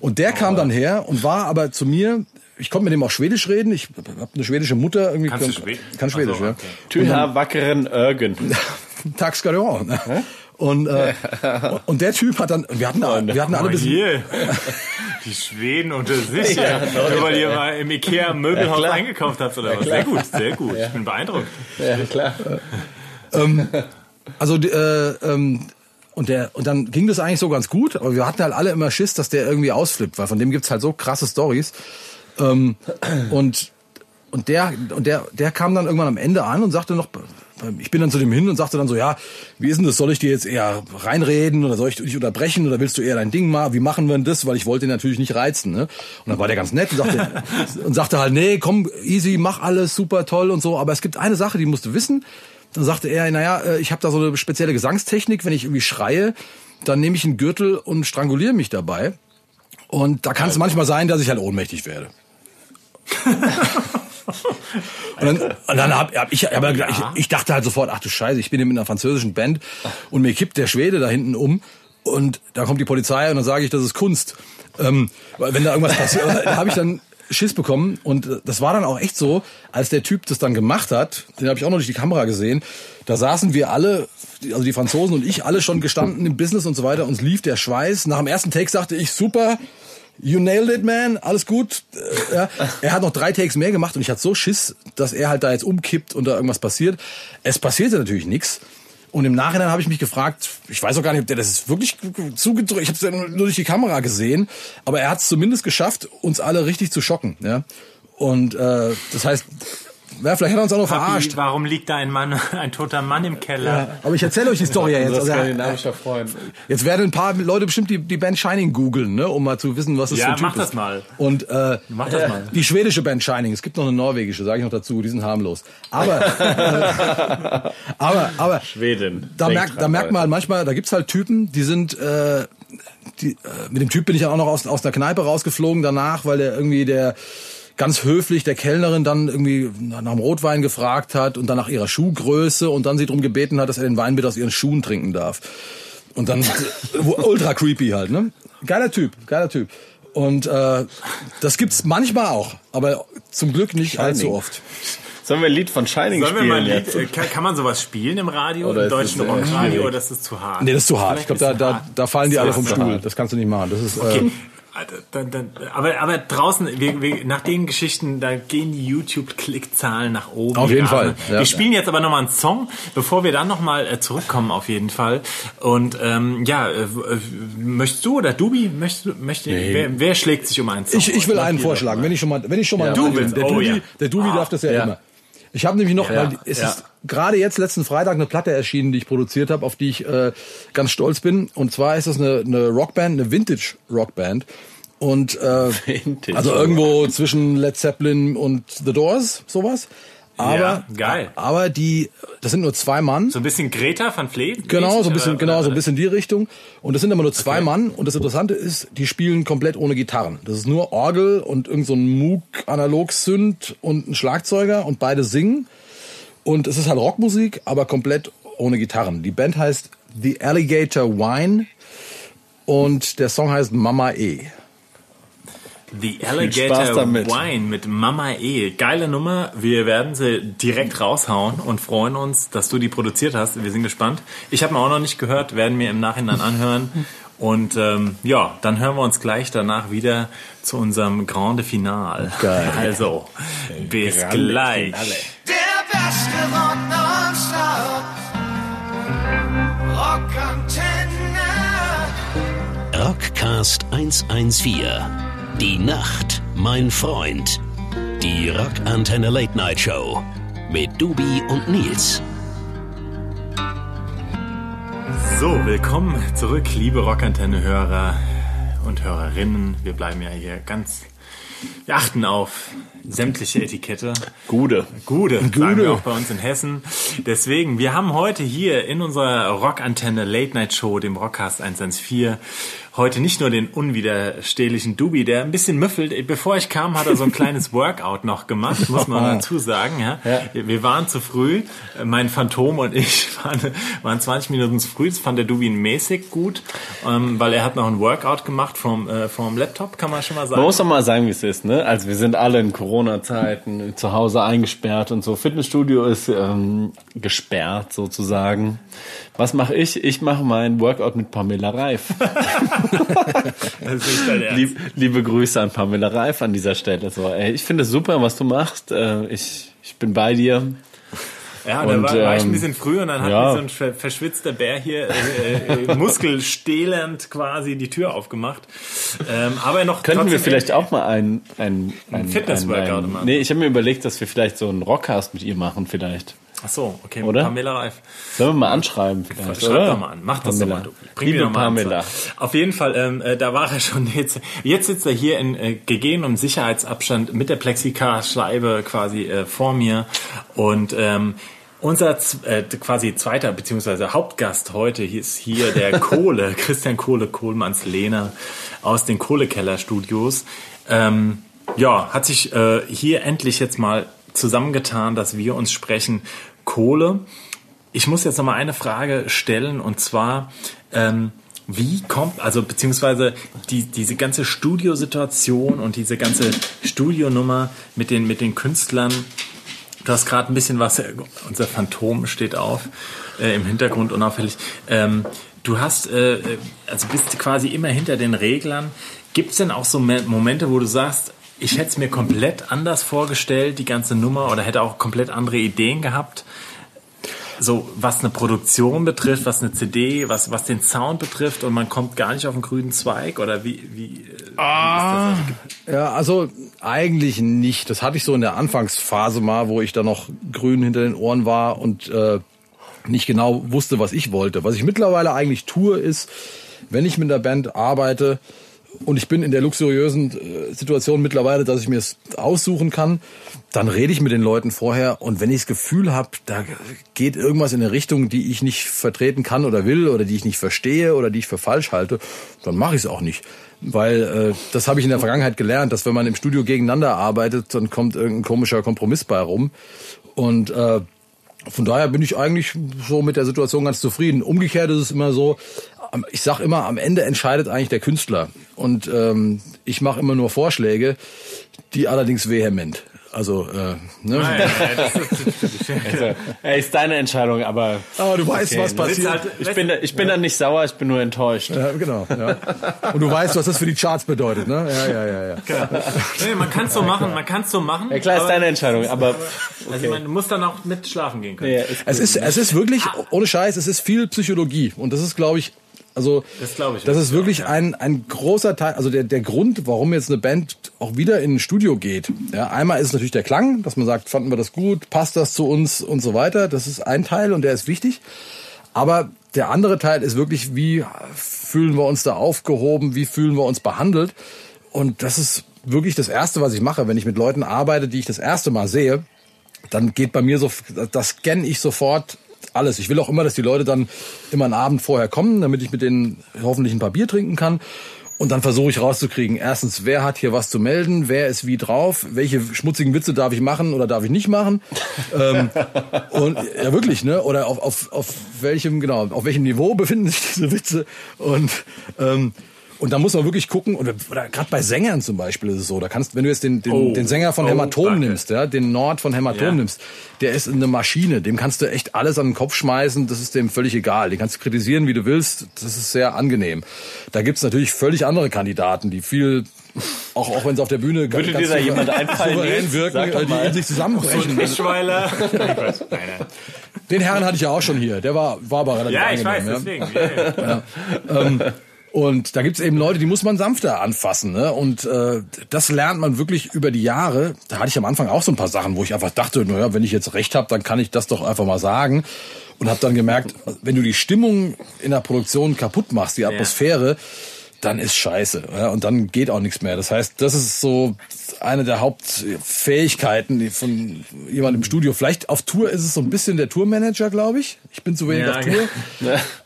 Und der kam dann her und war aber zu mir, ich konnte mit dem auch Schwedisch reden, ich habe eine schwedische Mutter irgendwie. Kannst du kann, Schwedisch? Kann Schwedisch, so, ja. okay. Tyha wackeren Örgen. Tack ska du ha. Und, äh, und der Typ hat dann, wir hatten, wir hatten alle Oh, bis, hier. Die Schweden unter sich, ja. Nur weil ihr mal im Ikea Möbelhaus klar. eingekauft habt oder was. Sehr gut, sehr gut. Ich bin beeindruckt. Ja, klar. also die, äh, ähm, und der und dann ging das eigentlich so ganz gut, aber wir hatten halt alle immer Schiss, dass der irgendwie ausflippt, weil von dem gibt's halt so krasse Stories. Ähm, und und der und der der kam dann irgendwann am Ende an und sagte noch ich bin dann zu dem hin und sagte dann so, ja, wie ist denn das? Soll ich dir jetzt eher reinreden oder soll ich dich unterbrechen oder willst du eher dein Ding machen? Wie machen wir denn das? Weil ich wollte ihn natürlich nicht reizen. Ne? Und dann war der ganz nett und sagte, und sagte halt, nee, komm, easy, mach alles, super toll und so. Aber es gibt eine Sache, die musst du wissen. Dann sagte er, naja, äh, ich habe da so eine spezielle Gesangstechnik, wenn ich irgendwie schreie, dann nehme ich einen Gürtel und stranguliere mich dabei. Und da kann es manchmal sein, dass ich halt ohnmächtig werde. Und dann, und dann hab, hab ich, aber ich, ich dachte halt sofort, ach du Scheiße, ich bin hier mit einer französischen Band und mir kippt der Schwede da hinten um und da kommt die Polizei und dann sage ich, das ist Kunst. Ähm, weil wenn da irgendwas passiert, da habe ich dann Schiss bekommen und äh, das war dann auch echt so, als der Typ das dann gemacht hat, den habe ich auch noch durch die Kamera gesehen, da saßen wir alle, also die Franzosen und ich, alle schon gestanden im Business und so weiter, uns lief der Schweiß. Nach dem ersten Take sagte ich, super, You nailed it, man. Alles gut. Äh, Ja. Er hat noch drei Takes mehr gemacht und ich hatte so Schiss, dass er halt da jetzt umkippt und da irgendwas passiert. Es passierte natürlich nichts. Und im Nachhinein habe ich mich gefragt, ich weiß auch gar nicht, ob der das wirklich zugedrückt, ich habe es ja nur durch die Kamera gesehen, aber er hat es zumindest geschafft, uns alle richtig zu schocken. Ja? Und äh, das heißt, ja, vielleicht hat er uns auch noch verarscht. Papi, warum liegt da ein Mann, ein toter Mann im Keller? Aber ich erzähle euch die Story ja jetzt. Also, Freund. Jetzt werden ein paar Leute bestimmt die, die Band Shining googeln, ne, um mal zu wissen, was das Ja, für ein Typ mach das ist. mal. Und äh, Mach das mal. die schwedische Band Shining. Es gibt noch eine norwegische, sage ich noch dazu. Die sind harmlos. Aber äh, aber aber Schweden. da Denk merkt dran, da merkt man halt manchmal, da gibt's halt Typen, die sind äh, die, äh, mit dem Typ bin ich dann auch noch aus, aus der Kneipe rausgeflogen danach, weil der irgendwie der ganz höflich der Kellnerin dann irgendwie nach dem Rotwein gefragt hat und dann nach ihrer Schuhgröße und dann sie darum gebeten hat, dass er den Wein bitte aus ihren Schuhen trinken darf. Und dann ultra creepy halt, ne? Geiler Typ, geiler Typ. Und äh, das gibt's manchmal auch, aber zum Glück nicht allzu Shining. oft. Sollen wir ein Lied von Shining Sollen wir spielen mal ein jetzt? Lied, äh, kann, kann man sowas spielen im Radio, Oder im deutschen das, äh, Rockradio, oder ist das zu hart? Nee, das ist zu hart. Ich glaube, da, da, da fallen die alle vom Stuhl. hart. Das kannst du nicht machen. Das ist äh, Okay. Dann, aber, aber draußen, wir, wir, nach den Geschichten, da gehen die YouTube-Klickzahlen nach oben. Auf jeden Fall, ja. Wir spielen jetzt aber nochmal einen Song, bevor wir dann nochmal äh, zurückkommen auf jeden Fall. Und ähm, ja, äh, äh, möchtest du oder Dubi, möchtest möchte, wer, wer schlägt sich um einen Song? Ich, ich will einen vorschlagen, wenn ich schon mal, wenn ich schon mal Ja. Du willst, der oh Dubi, ja. der Dubi Ah, darf das ja, ja. immer. Ich habe nämlich noch, Ja, weil es ja. ist gerade jetzt letzten Freitag eine Platte erschienen, die ich produziert habe, auf die ich äh, ganz stolz bin. Und zwar ist das eine, eine Rockband, eine Vintage Rockband. Und äh, Vintage also irgendwo zwischen Led Zeppelin und The Doors, sowas. Aber, Ja, geil. aber die, das sind nur zwei Mann. So ein bisschen Greta van Vleet? Genau, so ein bisschen, Oder- genau, so ein bisschen die Richtung. Und das sind aber nur zwei Mann. Und das Interessante ist, die spielen komplett ohne Gitarren. Das ist nur Orgel und irgend so ein Moog Analog Synth und ein Schlagzeuger und beide singen. Und es ist halt Rockmusik, aber komplett ohne Gitarren. Die Band heißt The Alligator Wine und der Song heißt Mama E. The Alligator. Wine mit Mama E. Geile Nummer. Wir werden sie direkt raushauen und freuen uns, dass du die produziert hast. Wir sind gespannt. Ich habe mir auch noch nicht gehört, werden mir im Nachhinein anhören. Und ähm, ja, dann hören wir uns gleich danach wieder zu unserem Grande Finale. Geil. Also, bis Grande gleich. Finale. Der beste Rock nonstop. Rockantenne. Rockcast 114. Die Nacht, mein Freund. Die Rockantenne Late Night Show mit Dubi und Nils. So, willkommen zurück, liebe Rockantenne-Hörer und Hörerinnen. Wir bleiben ja hier ganz. Wir achten auf sämtliche Etikette. Gude. Gude, sagen wir auch bei uns in Hessen. Deswegen, wir haben heute hier in unserer Rockantenne Late Night Show, dem Rockcast 114, heute nicht nur den unwiderstehlichen Dubi, der ein bisschen müffelt. Bevor ich kam, hat er so ein kleines Workout noch gemacht, muss man dazu sagen. Ja. Wir waren zu früh. Mein Phantom und ich waren, waren 20 Minuten zu früh. Das fand der Dubi mäßig gut, ähm, weil er hat noch ein Workout gemacht vom, äh, vom Laptop, kann man schon mal sagen. Man muss doch mal sagen, wie es ist, ne? Also wir sind alle in Corona-Zeiten zu Hause eingesperrt und so. Fitnessstudio ist ähm, gesperrt sozusagen. Was mache ich? Ich mache mein Workout mit Pamela Reif. Lieb, liebe Grüße an Pamela Reif an dieser Stelle. So, ey, ich finde es super, was du machst. Äh, ich, ich bin bei dir. Ja, da Und, war, war ich ein ähm, bisschen früh und dann hat ja. mir so ein ver verschwitzter Bär hier äh, äh, muskelstählend quasi die Tür aufgemacht. Ähm, aber noch Könnten wir vielleicht auch mal ein, ein, ein, Fitness-Workout ein, ein, machen. Nee, ich habe mir überlegt, dass wir vielleicht so einen Rockcast mit ihr machen vielleicht. Ach so, okay, mit Oder? Pamela Reif. Sollen wir mal anschreiben vielleicht, Schreib oder? doch mal an, mach das Pamela. doch mal. Du. Bring Liebe mal an. Pamela. Auf jeden Fall, ähm, äh, da war er schon jetzt. Jetzt sitzt er hier in äh, gegebenem Sicherheitsabstand mit der Plexiglasscheibe quasi äh, vor mir und ähm, unser äh, quasi zweiter beziehungsweise Hauptgast heute ist hier der Kohle, Christian Kohle Kohlmanns Lehner aus den Kohlekeller-Studios. Ähm, ja, hat sich äh, hier endlich jetzt mal zusammengetan, dass wir uns sprechen. Kohle. Ich muss jetzt noch mal eine Frage stellen und zwar, ähm, wie kommt, also beziehungsweise die, diese ganze Studiosituation und diese ganze Studionummer mit den, mit den Künstlern, du hast gerade ein bisschen was, unser Phantom steht auf, äh, im Hintergrund unauffällig. Ähm, du hast, äh, also bist quasi immer hinter den Reglern. Gibt es denn auch so Me- Momente, wo du sagst, ich hätte es mir komplett anders vorgestellt, die ganze Nummer, oder hätte auch komplett andere Ideen gehabt? so was eine Produktion betrifft, was eine CD, was, was den Sound betrifft und man kommt gar nicht auf den grünen Zweig oder wie, wie, äh, Ah, ja, also eigentlich nicht. Das hatte ich so in der Anfangsphase mal, wo ich da noch grün hinter den Ohren war und äh, nicht genau wusste, was ich wollte. Was ich mittlerweile eigentlich tue, ist, wenn ich mit der Band arbeite und ich bin in der luxuriösen äh, Situation mittlerweile, dass ich mir es aussuchen kann, dann rede ich mit den Leuten vorher und wenn ich das Gefühl habe, da geht irgendwas in eine Richtung, die ich nicht vertreten kann oder will oder die ich nicht verstehe oder die ich für falsch halte, dann mache ich es auch nicht. Weil äh, das habe ich in der Vergangenheit gelernt, dass wenn man im Studio gegeneinander arbeitet, dann kommt irgendein komischer Kompromiss bei rum. Und äh, von daher bin ich eigentlich so mit der Situation ganz zufrieden. Umgekehrt ist es immer so, ich sag immer, am Ende entscheidet eigentlich der Künstler. Und ähm, ich mache immer nur Vorschläge, die allerdings vehement. Also, äh, ne? Nein, nein, das ist, Also, ey, ist deine Entscheidung, aber Aber du weißt, was willst passiert. halt- ich bin, da- ich bin dann nicht sauer, ich bin nur enttäuscht. Ja, genau. Ja. Und du weißt, was das für die Charts bedeutet, ne? Ja, ja, ja, ja. nee, man kann es so machen, man kann es so machen. Ja, klar ist aber- deine Entscheidung, aber Also man muss dann auch mit schlafen gehen können. ja, ist Es ist, es ist wirklich, ohne Scheiß, es ist viel Psychologie. Und das ist, glaube ich, also, Das glaube ich das ist wirklich ein, ein großer Teil, also der, der Grund, warum jetzt eine Band auch wieder in ein Studio geht. Ja, einmal ist natürlich der Klang, dass man sagt, fanden wir das gut, passt das zu uns und so weiter. Das ist ein Teil und der ist wichtig. Aber der andere Teil ist wirklich, wie fühlen wir uns da aufgehoben, wie fühlen wir uns behandelt. Und das ist wirklich das Erste, was ich mache, wenn ich mit Leuten arbeite, die ich das erste Mal sehe dann geht bei mir so, das scanne ich sofort alles. Ich will auch immer, dass die Leute dann immer einen Abend vorher kommen, damit ich mit denen hoffentlich ein paar Bier trinken kann. Und dann versuche ich rauszukriegen, erstens, wer hat hier was zu melden, wer ist wie drauf, welche schmutzigen Witze darf ich machen oder darf ich nicht machen. ähm, und ja wirklich, ne? Oder auf, auf, auf welchem, genau, auf welchem Niveau befinden sich diese Witze. Und ähm, und da muss man wirklich gucken, oder, oder gerade bei Sängern zum Beispiel ist es so, da kannst, wenn du jetzt den, den, Oh. den Sänger von Oh, Hämatom danke. nimmst, ja, den Nord von Hämatom Ja. nimmst, der ist eine Maschine, dem kannst du echt alles an den Kopf schmeißen, das ist dem völlig egal. Den kannst du kritisieren, wie du willst, das ist sehr angenehm. Da gibt's natürlich völlig andere Kandidaten, die viel, auch, auch wenn sie auf der Bühne Würde dir da jemand einfallen, souverän wirken, die in sich zusammenbrechen. Mischweiler. Nein. Den Herrn hatte ich ja auch schon hier, der war, war aber relativ Ja, ich weiß, ja. deswegen. Ja, ja. Und da gibt's eben Leute, die muss man sanfter anfassen. Ne? Und äh, das lernt man wirklich über die Jahre. Da hatte ich am Anfang auch so ein paar Sachen, wo ich einfach dachte, naja, wenn ich jetzt recht habe, dann kann ich das doch einfach mal sagen. Und habe dann gemerkt, wenn du die Stimmung in der Produktion kaputt machst, die Atmosphäre, dann ist scheiße. Ja? Und dann geht auch nichts mehr. Das heißt, das ist so eine der Hauptfähigkeiten von jemandem im Studio. Vielleicht auf Tour ist es so ein bisschen der Tourmanager, glaube ich. Ich bin zu wenig Ja, auf Tour.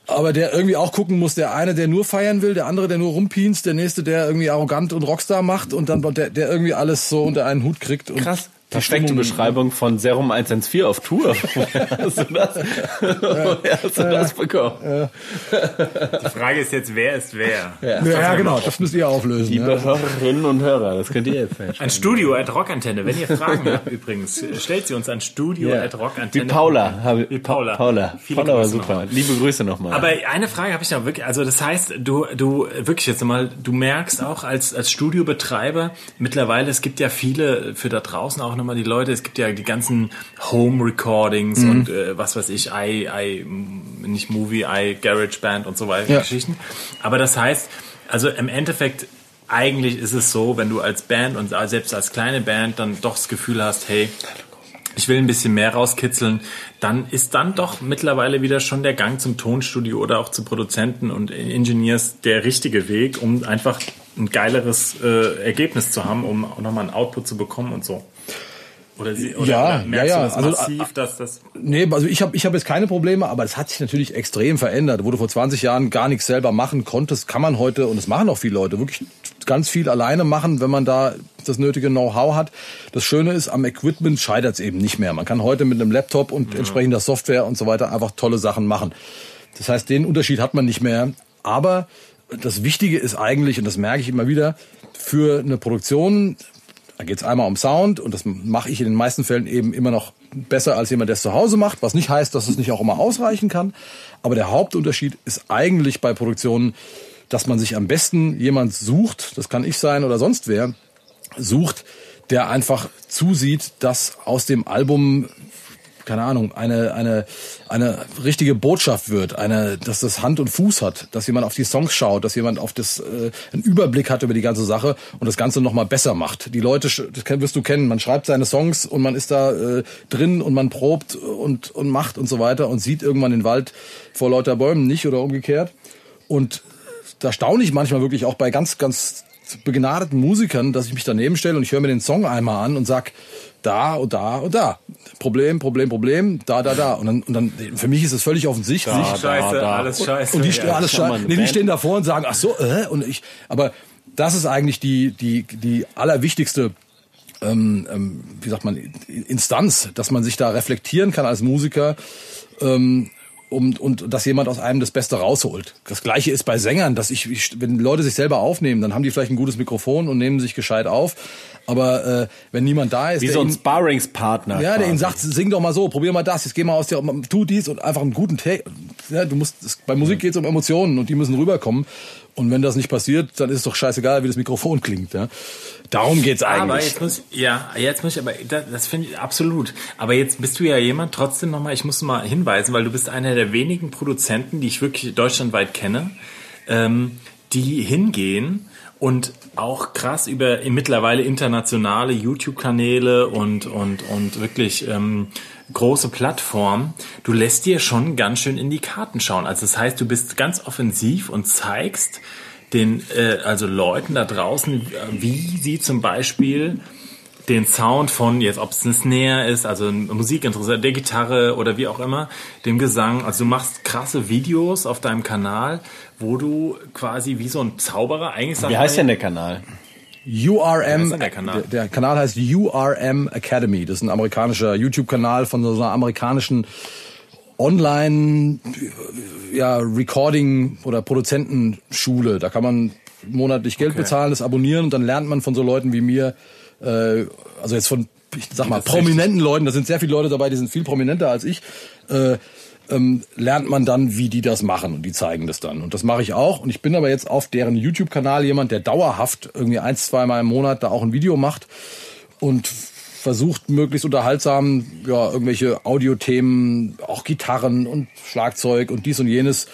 Aber der irgendwie auch gucken muss, der eine, der nur feiern will, der andere, der nur rumpienst, der nächste, der irgendwie arrogant und Rockstar macht und dann der, der irgendwie alles so unter einen Hut kriegt. Und Krass. Die Stimmung- Beschreibung von Serum 114 auf Tour. Woher hast du das, hast du das bekommen? Die Frage ist jetzt, wer ist wer? Ja, ja, genau, das müsst ihr auflösen. Liebe Ja. Hörerinnen und Hörer, das könnt ihr jetzt feststellen. Ein Studio at Rockantenne. Wenn ihr Fragen habt übrigens, stellt sie uns an Studio at Rockantenne. Wie Paula. Wie Paula. Paula. Viele Paula war super. nochmal. Liebe Grüße nochmal. Aber eine Frage habe ich noch wirklich, also das heißt, du, du wirklich jetzt mal, du merkst auch als, als Studiobetreiber mittlerweile, es gibt ja viele für da draußen auch nochmal die Leute, es gibt ja die ganzen Home Recordings Mhm. und äh, was weiß ich, i, i, nicht Movie, i, Garage Band und so weiter Ja. Geschichten. Aber das heißt, also im Endeffekt, eigentlich ist es so, wenn du als Band und selbst als kleine Band dann doch das Gefühl hast, hey, ich will ein bisschen mehr rauskitzeln, dann ist dann doch mittlerweile wieder schon der Gang zum Tonstudio oder auch zu Produzenten und Engineers der richtige Weg, um einfach ein geileres äh, Ergebnis zu haben, um nochmal einen Output zu bekommen und so. Oder, sie, oder, Ja, merkst ja, du ja. das Also, massiv, dass das... Nee, also ich habe ich hab jetzt keine Probleme, aber es hat sich natürlich extrem verändert. Wo du vor 20 Jahren gar nichts selber machen konntest, kann man heute, und das machen auch viele Leute, wirklich ganz viel alleine machen, wenn man da das nötige Know-how hat. Das Schöne ist, am Equipment scheitert es eben nicht mehr. Man kann heute mit einem Laptop und entsprechender Software und so weiter einfach tolle Sachen machen. Das heißt, den Unterschied hat man nicht mehr. Aber das Wichtige ist eigentlich, und das merke ich immer wieder, für eine Produktion, da geht's einmal um Sound und das mache ich in den meisten Fällen eben immer noch besser als jemand, der es zu Hause macht, was nicht heißt, dass es nicht auch immer ausreichen kann. Aber der Hauptunterschied ist eigentlich bei Produktionen, dass man sich am besten jemand sucht, das kann ich sein oder sonst wer, sucht, der einfach zusieht, dass aus dem Album keine Ahnung, eine, eine, eine richtige Botschaft wird, eine, dass das Hand und Fuß hat, dass jemand auf die Songs schaut, dass jemand auf das, äh, einen Überblick hat über die ganze Sache und das Ganze nochmal besser macht. Die Leute, das wirst du kennen, man schreibt seine Songs und man ist da äh, drin und man probt und, und macht und so weiter und sieht irgendwann den Wald vor lauter Bäumen nicht oder umgekehrt. Und da staune ich manchmal wirklich auch bei ganz, ganz begnadeten Musikern, dass ich mich daneben stelle und ich höre mir den Song einmal an und sag, da und da und da. Problem, Problem, Problem, da, da, da. Und dann, und dann für mich ist es völlig offensichtlich. scheiße, da. alles scheiße. Und die Ja. stehen alles schau mal, schei- eine nee, die stehen davor und sagen, ach so, äh, und ich, aber das ist eigentlich die, die, die allerwichtigste, ähm, ähm, wie sagt man, Instanz, dass man sich da reflektieren kann als Musiker, ähm, um, und dass jemand aus einem das Beste rausholt. Das gleiche ist bei Sängern, dass ich, ich, wenn Leute sich selber aufnehmen, dann haben die vielleicht ein gutes Mikrofon und nehmen sich gescheit auf. Aber äh, wenn niemand da ist, Wie so ein Sparringspartner. ja, der ihnen sagt, sing doch mal so, probier mal das, jetzt geh mal aus der, tu dies und einfach einen guten Take. Ja, du musst, es, bei Musik geht's um Emotionen und die müssen rüberkommen. Und wenn das nicht passiert, dann ist es doch scheißegal, wie das Mikrofon klingt. Ja. Darum geht's Aber eigentlich. jetzt muss ja, jetzt muss ich aber das, das finde ich absolut. Aber jetzt bist du ja jemand trotzdem nochmal, ich muss mal hinweisen, weil du bist einer der wenigen Produzenten, die ich wirklich deutschlandweit kenne, ähm, die hingehen und auch krass über mittlerweile internationale YouTube-Kanäle und und und wirklich ähm, große Plattformen. Du lässt dir schon ganz schön in die Karten schauen. Also das heißt, du bist ganz offensiv und zeigst den äh, also Leuten da draußen, wie sie zum Beispiel den Sound von jetzt, ob es ein Snare ist, also ein Musikinteresse, der Gitarre oder wie auch immer, dem Gesang. Also du machst krasse Videos auf deinem Kanal, wo du quasi wie so ein Zauberer eigentlich sagt Wie heißt denn der Kanal? URM, der Kanal? Der, der Kanal heißt URM Academy. Das ist ein amerikanischer YouTube-Kanal von so einer amerikanischen Online ja, Recording oder Produzentenschule. Da kann man monatlich Geld Okay. bezahlen, das abonnieren und dann lernt man von so Leuten wie mir, äh, also jetzt von, ich sag mal, prominenten Leuten, da sind sehr viele Leute dabei, die sind viel prominenter als ich, äh, ähm, lernt man dann, wie die das machen und die zeigen das dann. Und das mache ich auch. Und ich bin aber jetzt auf deren YouTube-Kanal jemand, der dauerhaft irgendwie ein, zweimal im Monat da auch ein Video macht und versucht möglichst unterhaltsam ja irgendwelche Audiothemen, auch Gitarren und Schlagzeug und dies und jenes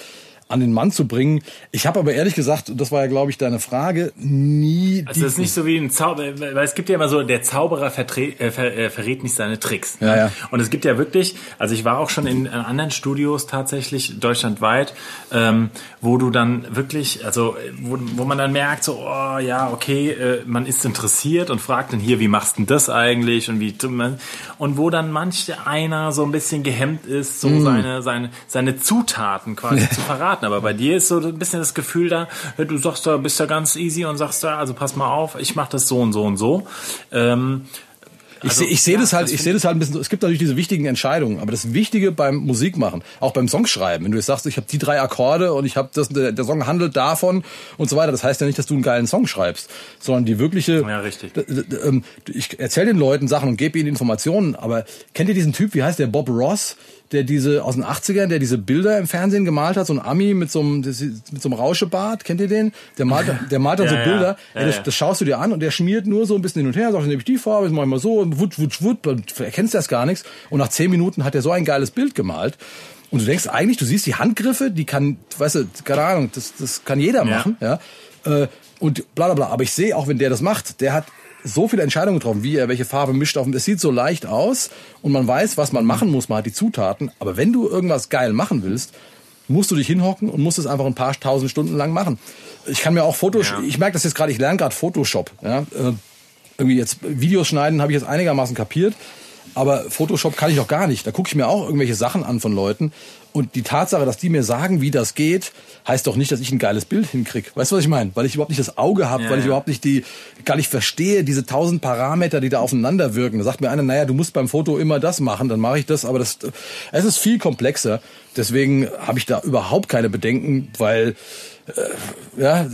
an den Mann zu bringen. Ich habe aber ehrlich gesagt, das war ja, glaube ich, deine Frage, nie. Also es ist nicht so wie ein Zauber, weil es gibt ja immer so, der Zauberer vertre- äh, ver äh, verrät nicht seine Tricks. Ja, ja. Und es gibt ja wirklich, also ich war auch schon in, äh, anderen Studios tatsächlich deutschlandweit, ähm, wo du dann wirklich, also wo, wo man dann merkt, so, oh ja, okay, äh, man ist interessiert und fragt dann hier, wie machst du denn das eigentlich und wie und wo dann manch einer so ein bisschen gehemmt ist, so seine seine seine Zutaten quasi zu verraten. Aber bei dir ist so ein bisschen das Gefühl da, du sagst da, bist ja ganz easy und sagst da, also pass mal auf, ich mache das so und so und so. Ähm, Ich, Also, seh- ich sehe ja, das halt, das ich sehe das halt ein bisschen, es gibt natürlich diese wichtigen Entscheidungen, aber das Wichtige beim Musikmachen, auch beim Songschreiben, wenn du jetzt sagst, ich habe die drei Akkorde und ich habe das, der, der Song handelt davon und so weiter, das heißt ja nicht, dass du einen geilen Song schreibst, sondern die wirkliche, Ja, richtig. Ähm, ich erzähle den Leuten Sachen und gebe ihnen Informationen, aber kennt ihr diesen Typ, wie heißt der, Bob Ross, der diese, aus den 80ern, der diese Bilder im Fernsehen gemalt hat, so ein Ami mit so einem, mit so einem Rauschebart, kennt ihr den? Der malt, der malt dann Ja, so ja. Bilder, Ja, Ey, das, das schaust du dir an und der schmiert nur so ein bisschen hin und her, sagt, dann nehme ich die Farbe, jetzt mach ich mal so, wutsch, wutsch, wutsch, erkennst das gar nichts. Und nach zehn Minuten hat er so ein geiles Bild gemalt. Und du denkst eigentlich, du siehst die Handgriffe, die kann, weißt du, keine Ahnung, das, das kann jeder machen, ja. Äh, Und bla bla bla. Aber ich sehe, auch wenn der das macht, der hat so viele Entscheidungen getroffen, wie er welche Farbe mischt auf. Es sieht so leicht aus und man weiß, was man machen muss, man hat die Zutaten. Aber wenn du irgendwas geil machen willst, musst du dich hinhocken und musst es einfach ein paar tausend Stunden lang machen. Ich kann mir auch Fotos, Ja. ich merke das jetzt gerade, ich lerne gerade Photoshop. Ja? Äh, irgendwie jetzt Videos schneiden habe ich jetzt einigermaßen kapiert, aber Photoshop kann ich noch gar nicht. Da gucke ich mir auch irgendwelche Sachen an von Leuten und die Tatsache, dass die mir sagen, wie das geht, heißt doch nicht, dass ich ein geiles Bild hinkrieg. Weißt du, was ich meine? Weil ich überhaupt nicht das Auge habe, Ja, weil ich ja. überhaupt nicht die, gar nicht verstehe, diese tausend Parameter, die da aufeinander wirken. Da sagt mir einer, naja, du musst beim Foto immer das machen, dann mache ich das, aber das, es ist viel komplexer. Deswegen habe ich da überhaupt keine Bedenken, weil äh, ja,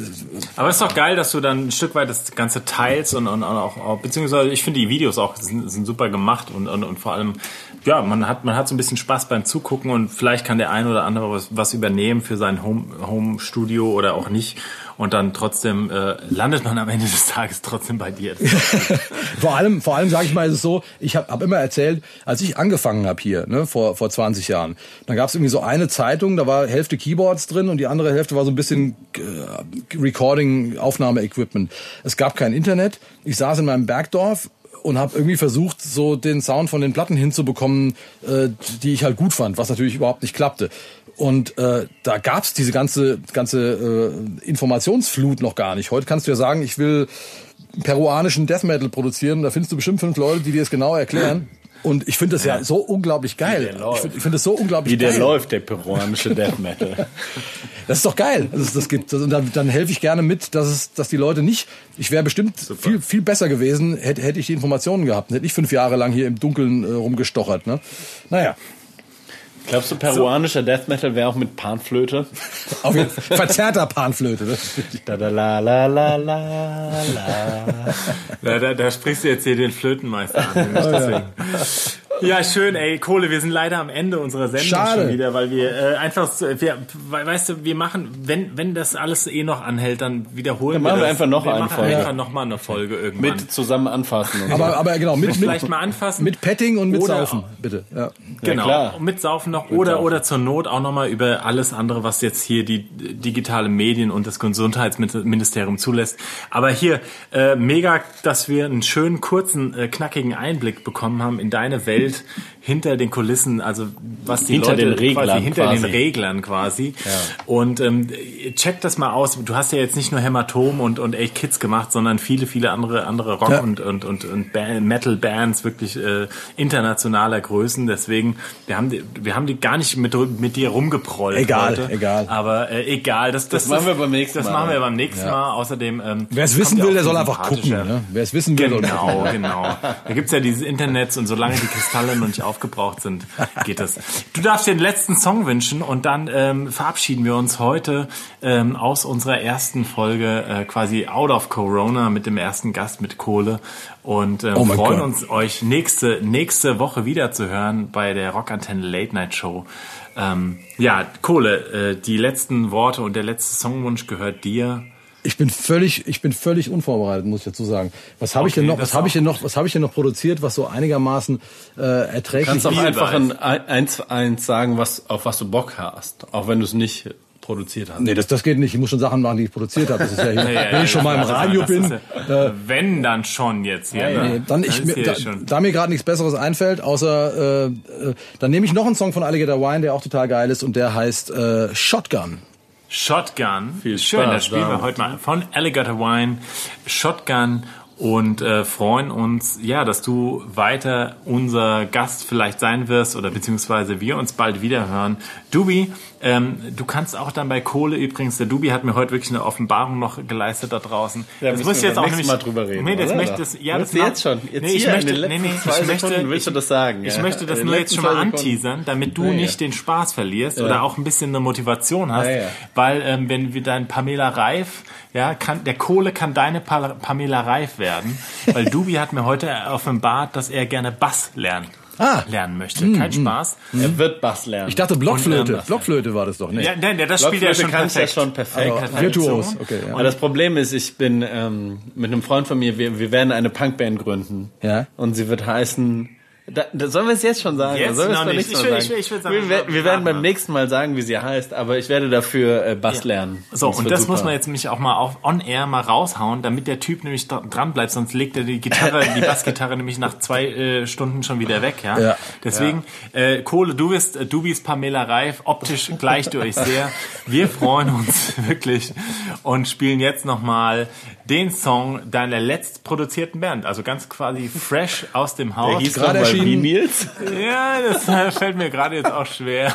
Aber es ist doch geil, dass du dann ein Stück weit das Ganze teilst und, und auch, auch beziehungsweise ich finde die Videos auch sind, sind super gemacht und, und, und vor allem, ja, man hat, man hat so ein bisschen Spaß beim Zugucken und vielleicht kann der ein oder andere was, was übernehmen für sein Home, Home Studio oder auch nicht. Und dann trotzdem äh, landet man am Ende des Tages trotzdem bei dir. vor allem, vor allem sage ich mal, ist es so, ich habe hab immer erzählt, als ich angefangen habe hier, ne, vor, vor 20 Jahren, dann gab es irgendwie so eine Zeitung, da war Hälfte Keyboards drin und die andere Hälfte war so ein bisschen äh, Recording, Aufnahme-Equipment. Es gab kein Internet. Ich saß in meinem Bergdorf und habe irgendwie versucht, so den Sound von den Platten hinzubekommen, äh, die ich halt gut fand, was natürlich überhaupt nicht klappte. Und äh, da gab's diese ganze ganze äh, Informationsflut noch gar nicht. Heute kannst du ja sagen, ich will peruanischen Death Metal produzieren. Da findest du bestimmt fünf Leute, die dir das genau erklären. Und ich finde das ja, so unglaublich geil. Ich finde find das so unglaublich Wie der geil. läuft, der peruanische Death Metal. Das ist doch geil, dass es das gibt. Und dann, dann helfe ich gerne mit, dass es, dass die Leute nicht. Ich wäre bestimmt viel, viel besser gewesen, hätte, hätte ich die Informationen gehabt. Hätte ich fünf Jahre lang hier im Dunkeln äh, rumgestochert. Ne? Naja, Glaubst du, peruanischer Death Metal wäre auch mit Panflöte? auf jeden Fall verzerrter Panflöte. Ne? Da, da, la, la, la, la, la. Da, da, da sprichst du jetzt hier den Flötenmeister an. nicht deswegen. Ja, schön, ey, Kohle, wir sind leider am Ende unserer Sendung Schade. schon wieder, weil wir äh, einfach, wir, we- weißt du, wir machen, wenn wenn das alles eh noch anhält, dann wiederholen Dann machen wir wir das. einfach noch wir eine machen Folge. einfach noch mal eine Folge irgendwann. Mit zusammen anfassen und so. Aber, aber genau, mit, Vielleicht mit, mal anfassen. mit Petting und mit Oder- Saufen, bitte. Ja. Genau, klar. und mit Saufen noch oder Saufen. oder zur Not auch nochmal über alles andere, was jetzt hier die digitale Medien und das Gesundheitsministerium zulässt. Aber hier äh, mega, dass wir einen schönen kurzen äh, knackigen Einblick bekommen haben in deine Welt Welt hinter den Kulissen, also was die Hinter Leute den Reglern quasi hinter quasi. den Reglern quasi. Und ähm, check das mal aus. Du hast ja jetzt nicht nur Hämatom und und echt Kids gemacht, sondern viele viele andere andere Rock Ja. und und und, und Band, Metal Bands wirklich äh, internationaler Größen. Deswegen wir haben die, wir haben die gar nicht mit mit dir rumgeprollt. Egal, heute. egal. Aber äh, egal, das das, Das machen wir beim nächsten Das Mal. machen wir beim nächsten Mal. Außerdem ähm, Wer es wissen ja will, der soll einfach gucken. Ne? Wer es wissen will, soll Genau, genau. Da gibt's ja dieses Internets und solange die Kristalle noch nicht aufgebraucht sind, geht das. Du darfst dir den letzten Song wünschen und dann ähm, verabschieden wir uns heute ähm, aus unserer ersten Folge äh, quasi out of Corona mit dem ersten Gast mit Kohle und ähm, Oh freuen Gott. uns euch nächste nächste Woche wieder zu hören bei der Rockantenne Late Night Show. Ähm, ja, Kohle, äh, die letzten Worte und der letzte Songwunsch gehört dir. Ich bin völlig, ich bin völlig unvorbereitet, muss ich dazu sagen. Was habe ich denn Okay, noch? Was habe ich denn noch? Was habe ich denn noch produziert, was so einigermaßen äh, erträglich kannst auch einfach ein, eins, eins sagen, was, auf was du Bock hast. Auch wenn du es nicht produziert haben. Nee, das, das geht nicht. Ich muss schon Sachen machen, die ich produziert habe. Das ist ja hier, Ja, ja, wenn ich schon mal im ist- Radio bin, ist ja- wenn dann schon jetzt hier. ne? Nee, dann Das ich, ist mir, hier da, schon. da mir gerade nichts Besseres einfällt, außer äh, äh, dann nehme ich noch einen Song von Alligator Wine, der auch total geil ist und der heißt äh, Shotgun. Shotgun. Viel Schön, Spaß das spielen wir heute mal von Alligator Wine. Shotgun und äh, freuen uns, ja, dass du weiter unser Gast vielleicht sein wirst oder beziehungsweise wir uns bald wieder hören. Dubi, ähm, du kannst auch dann bei Kohle übrigens, der Dubi hat mir heute wirklich eine Offenbarung noch geleistet da draußen. Da das muss wir jetzt auch nämlich, Mal drüber reden, Nee, das oder? möchte das, ja, Willst das jetzt schon? Jetzt nee, ich möchte, nee, nee, ich möchte, willst du das sagen, Ich ja? möchte das nur jetzt schon mal anteasern, damit du Ja, ja. nicht den Spaß verlierst oder auch ein bisschen eine Motivation hast, Ja, ja. weil ähm, wenn wir dein Pamela Reif, ja, kann der Kohle kann deine pa Pamela Reif werden, weil Dubi hat mir heute offenbart, dass er gerne Bass lernen Ah. lernen möchte. Kein Spaß. Er wird Bass lernen. Ich dachte Blockflöte. Blockflöte war das doch, ne? Ja, nein, der- das spielt er schon kann ich ja perfekt. schon perfekt. Aber virtuos, okay. Ja. Aber das Problem ist, ich bin ähm, mit einem Freund von mir, wir, wir werden eine Punkband gründen. Ja. Und sie wird heißen. Da, da sollen wir es jetzt schon sagen? Jetzt sollen noch nicht. Ich will- ich will- ich will sagen, wir, wir, wir werden beim nächsten Mal sagen, wie sie heißt, aber ich werde dafür äh, Bass lernen. So, Das und das super. muss man jetzt nämlich auch mal auf on air mal raushauen, damit der Typ nämlich dra- dran bleibt, sonst legt er die Gitarre, die Bassgitarre nämlich nach zwei äh, Stunden schon wieder weg, ja. Ja. Deswegen, Äh, Kohle, du bist, äh, du bist Pamela Reif, optisch gleicht ihr euch sehr. Wir freuen uns wirklich und spielen jetzt nochmal den Song deiner letzt produzierten Band, also ganz quasi fresh aus dem Der Haus. hieß gerade wie. Nils. Ja, das fällt mir gerade jetzt auch schwer.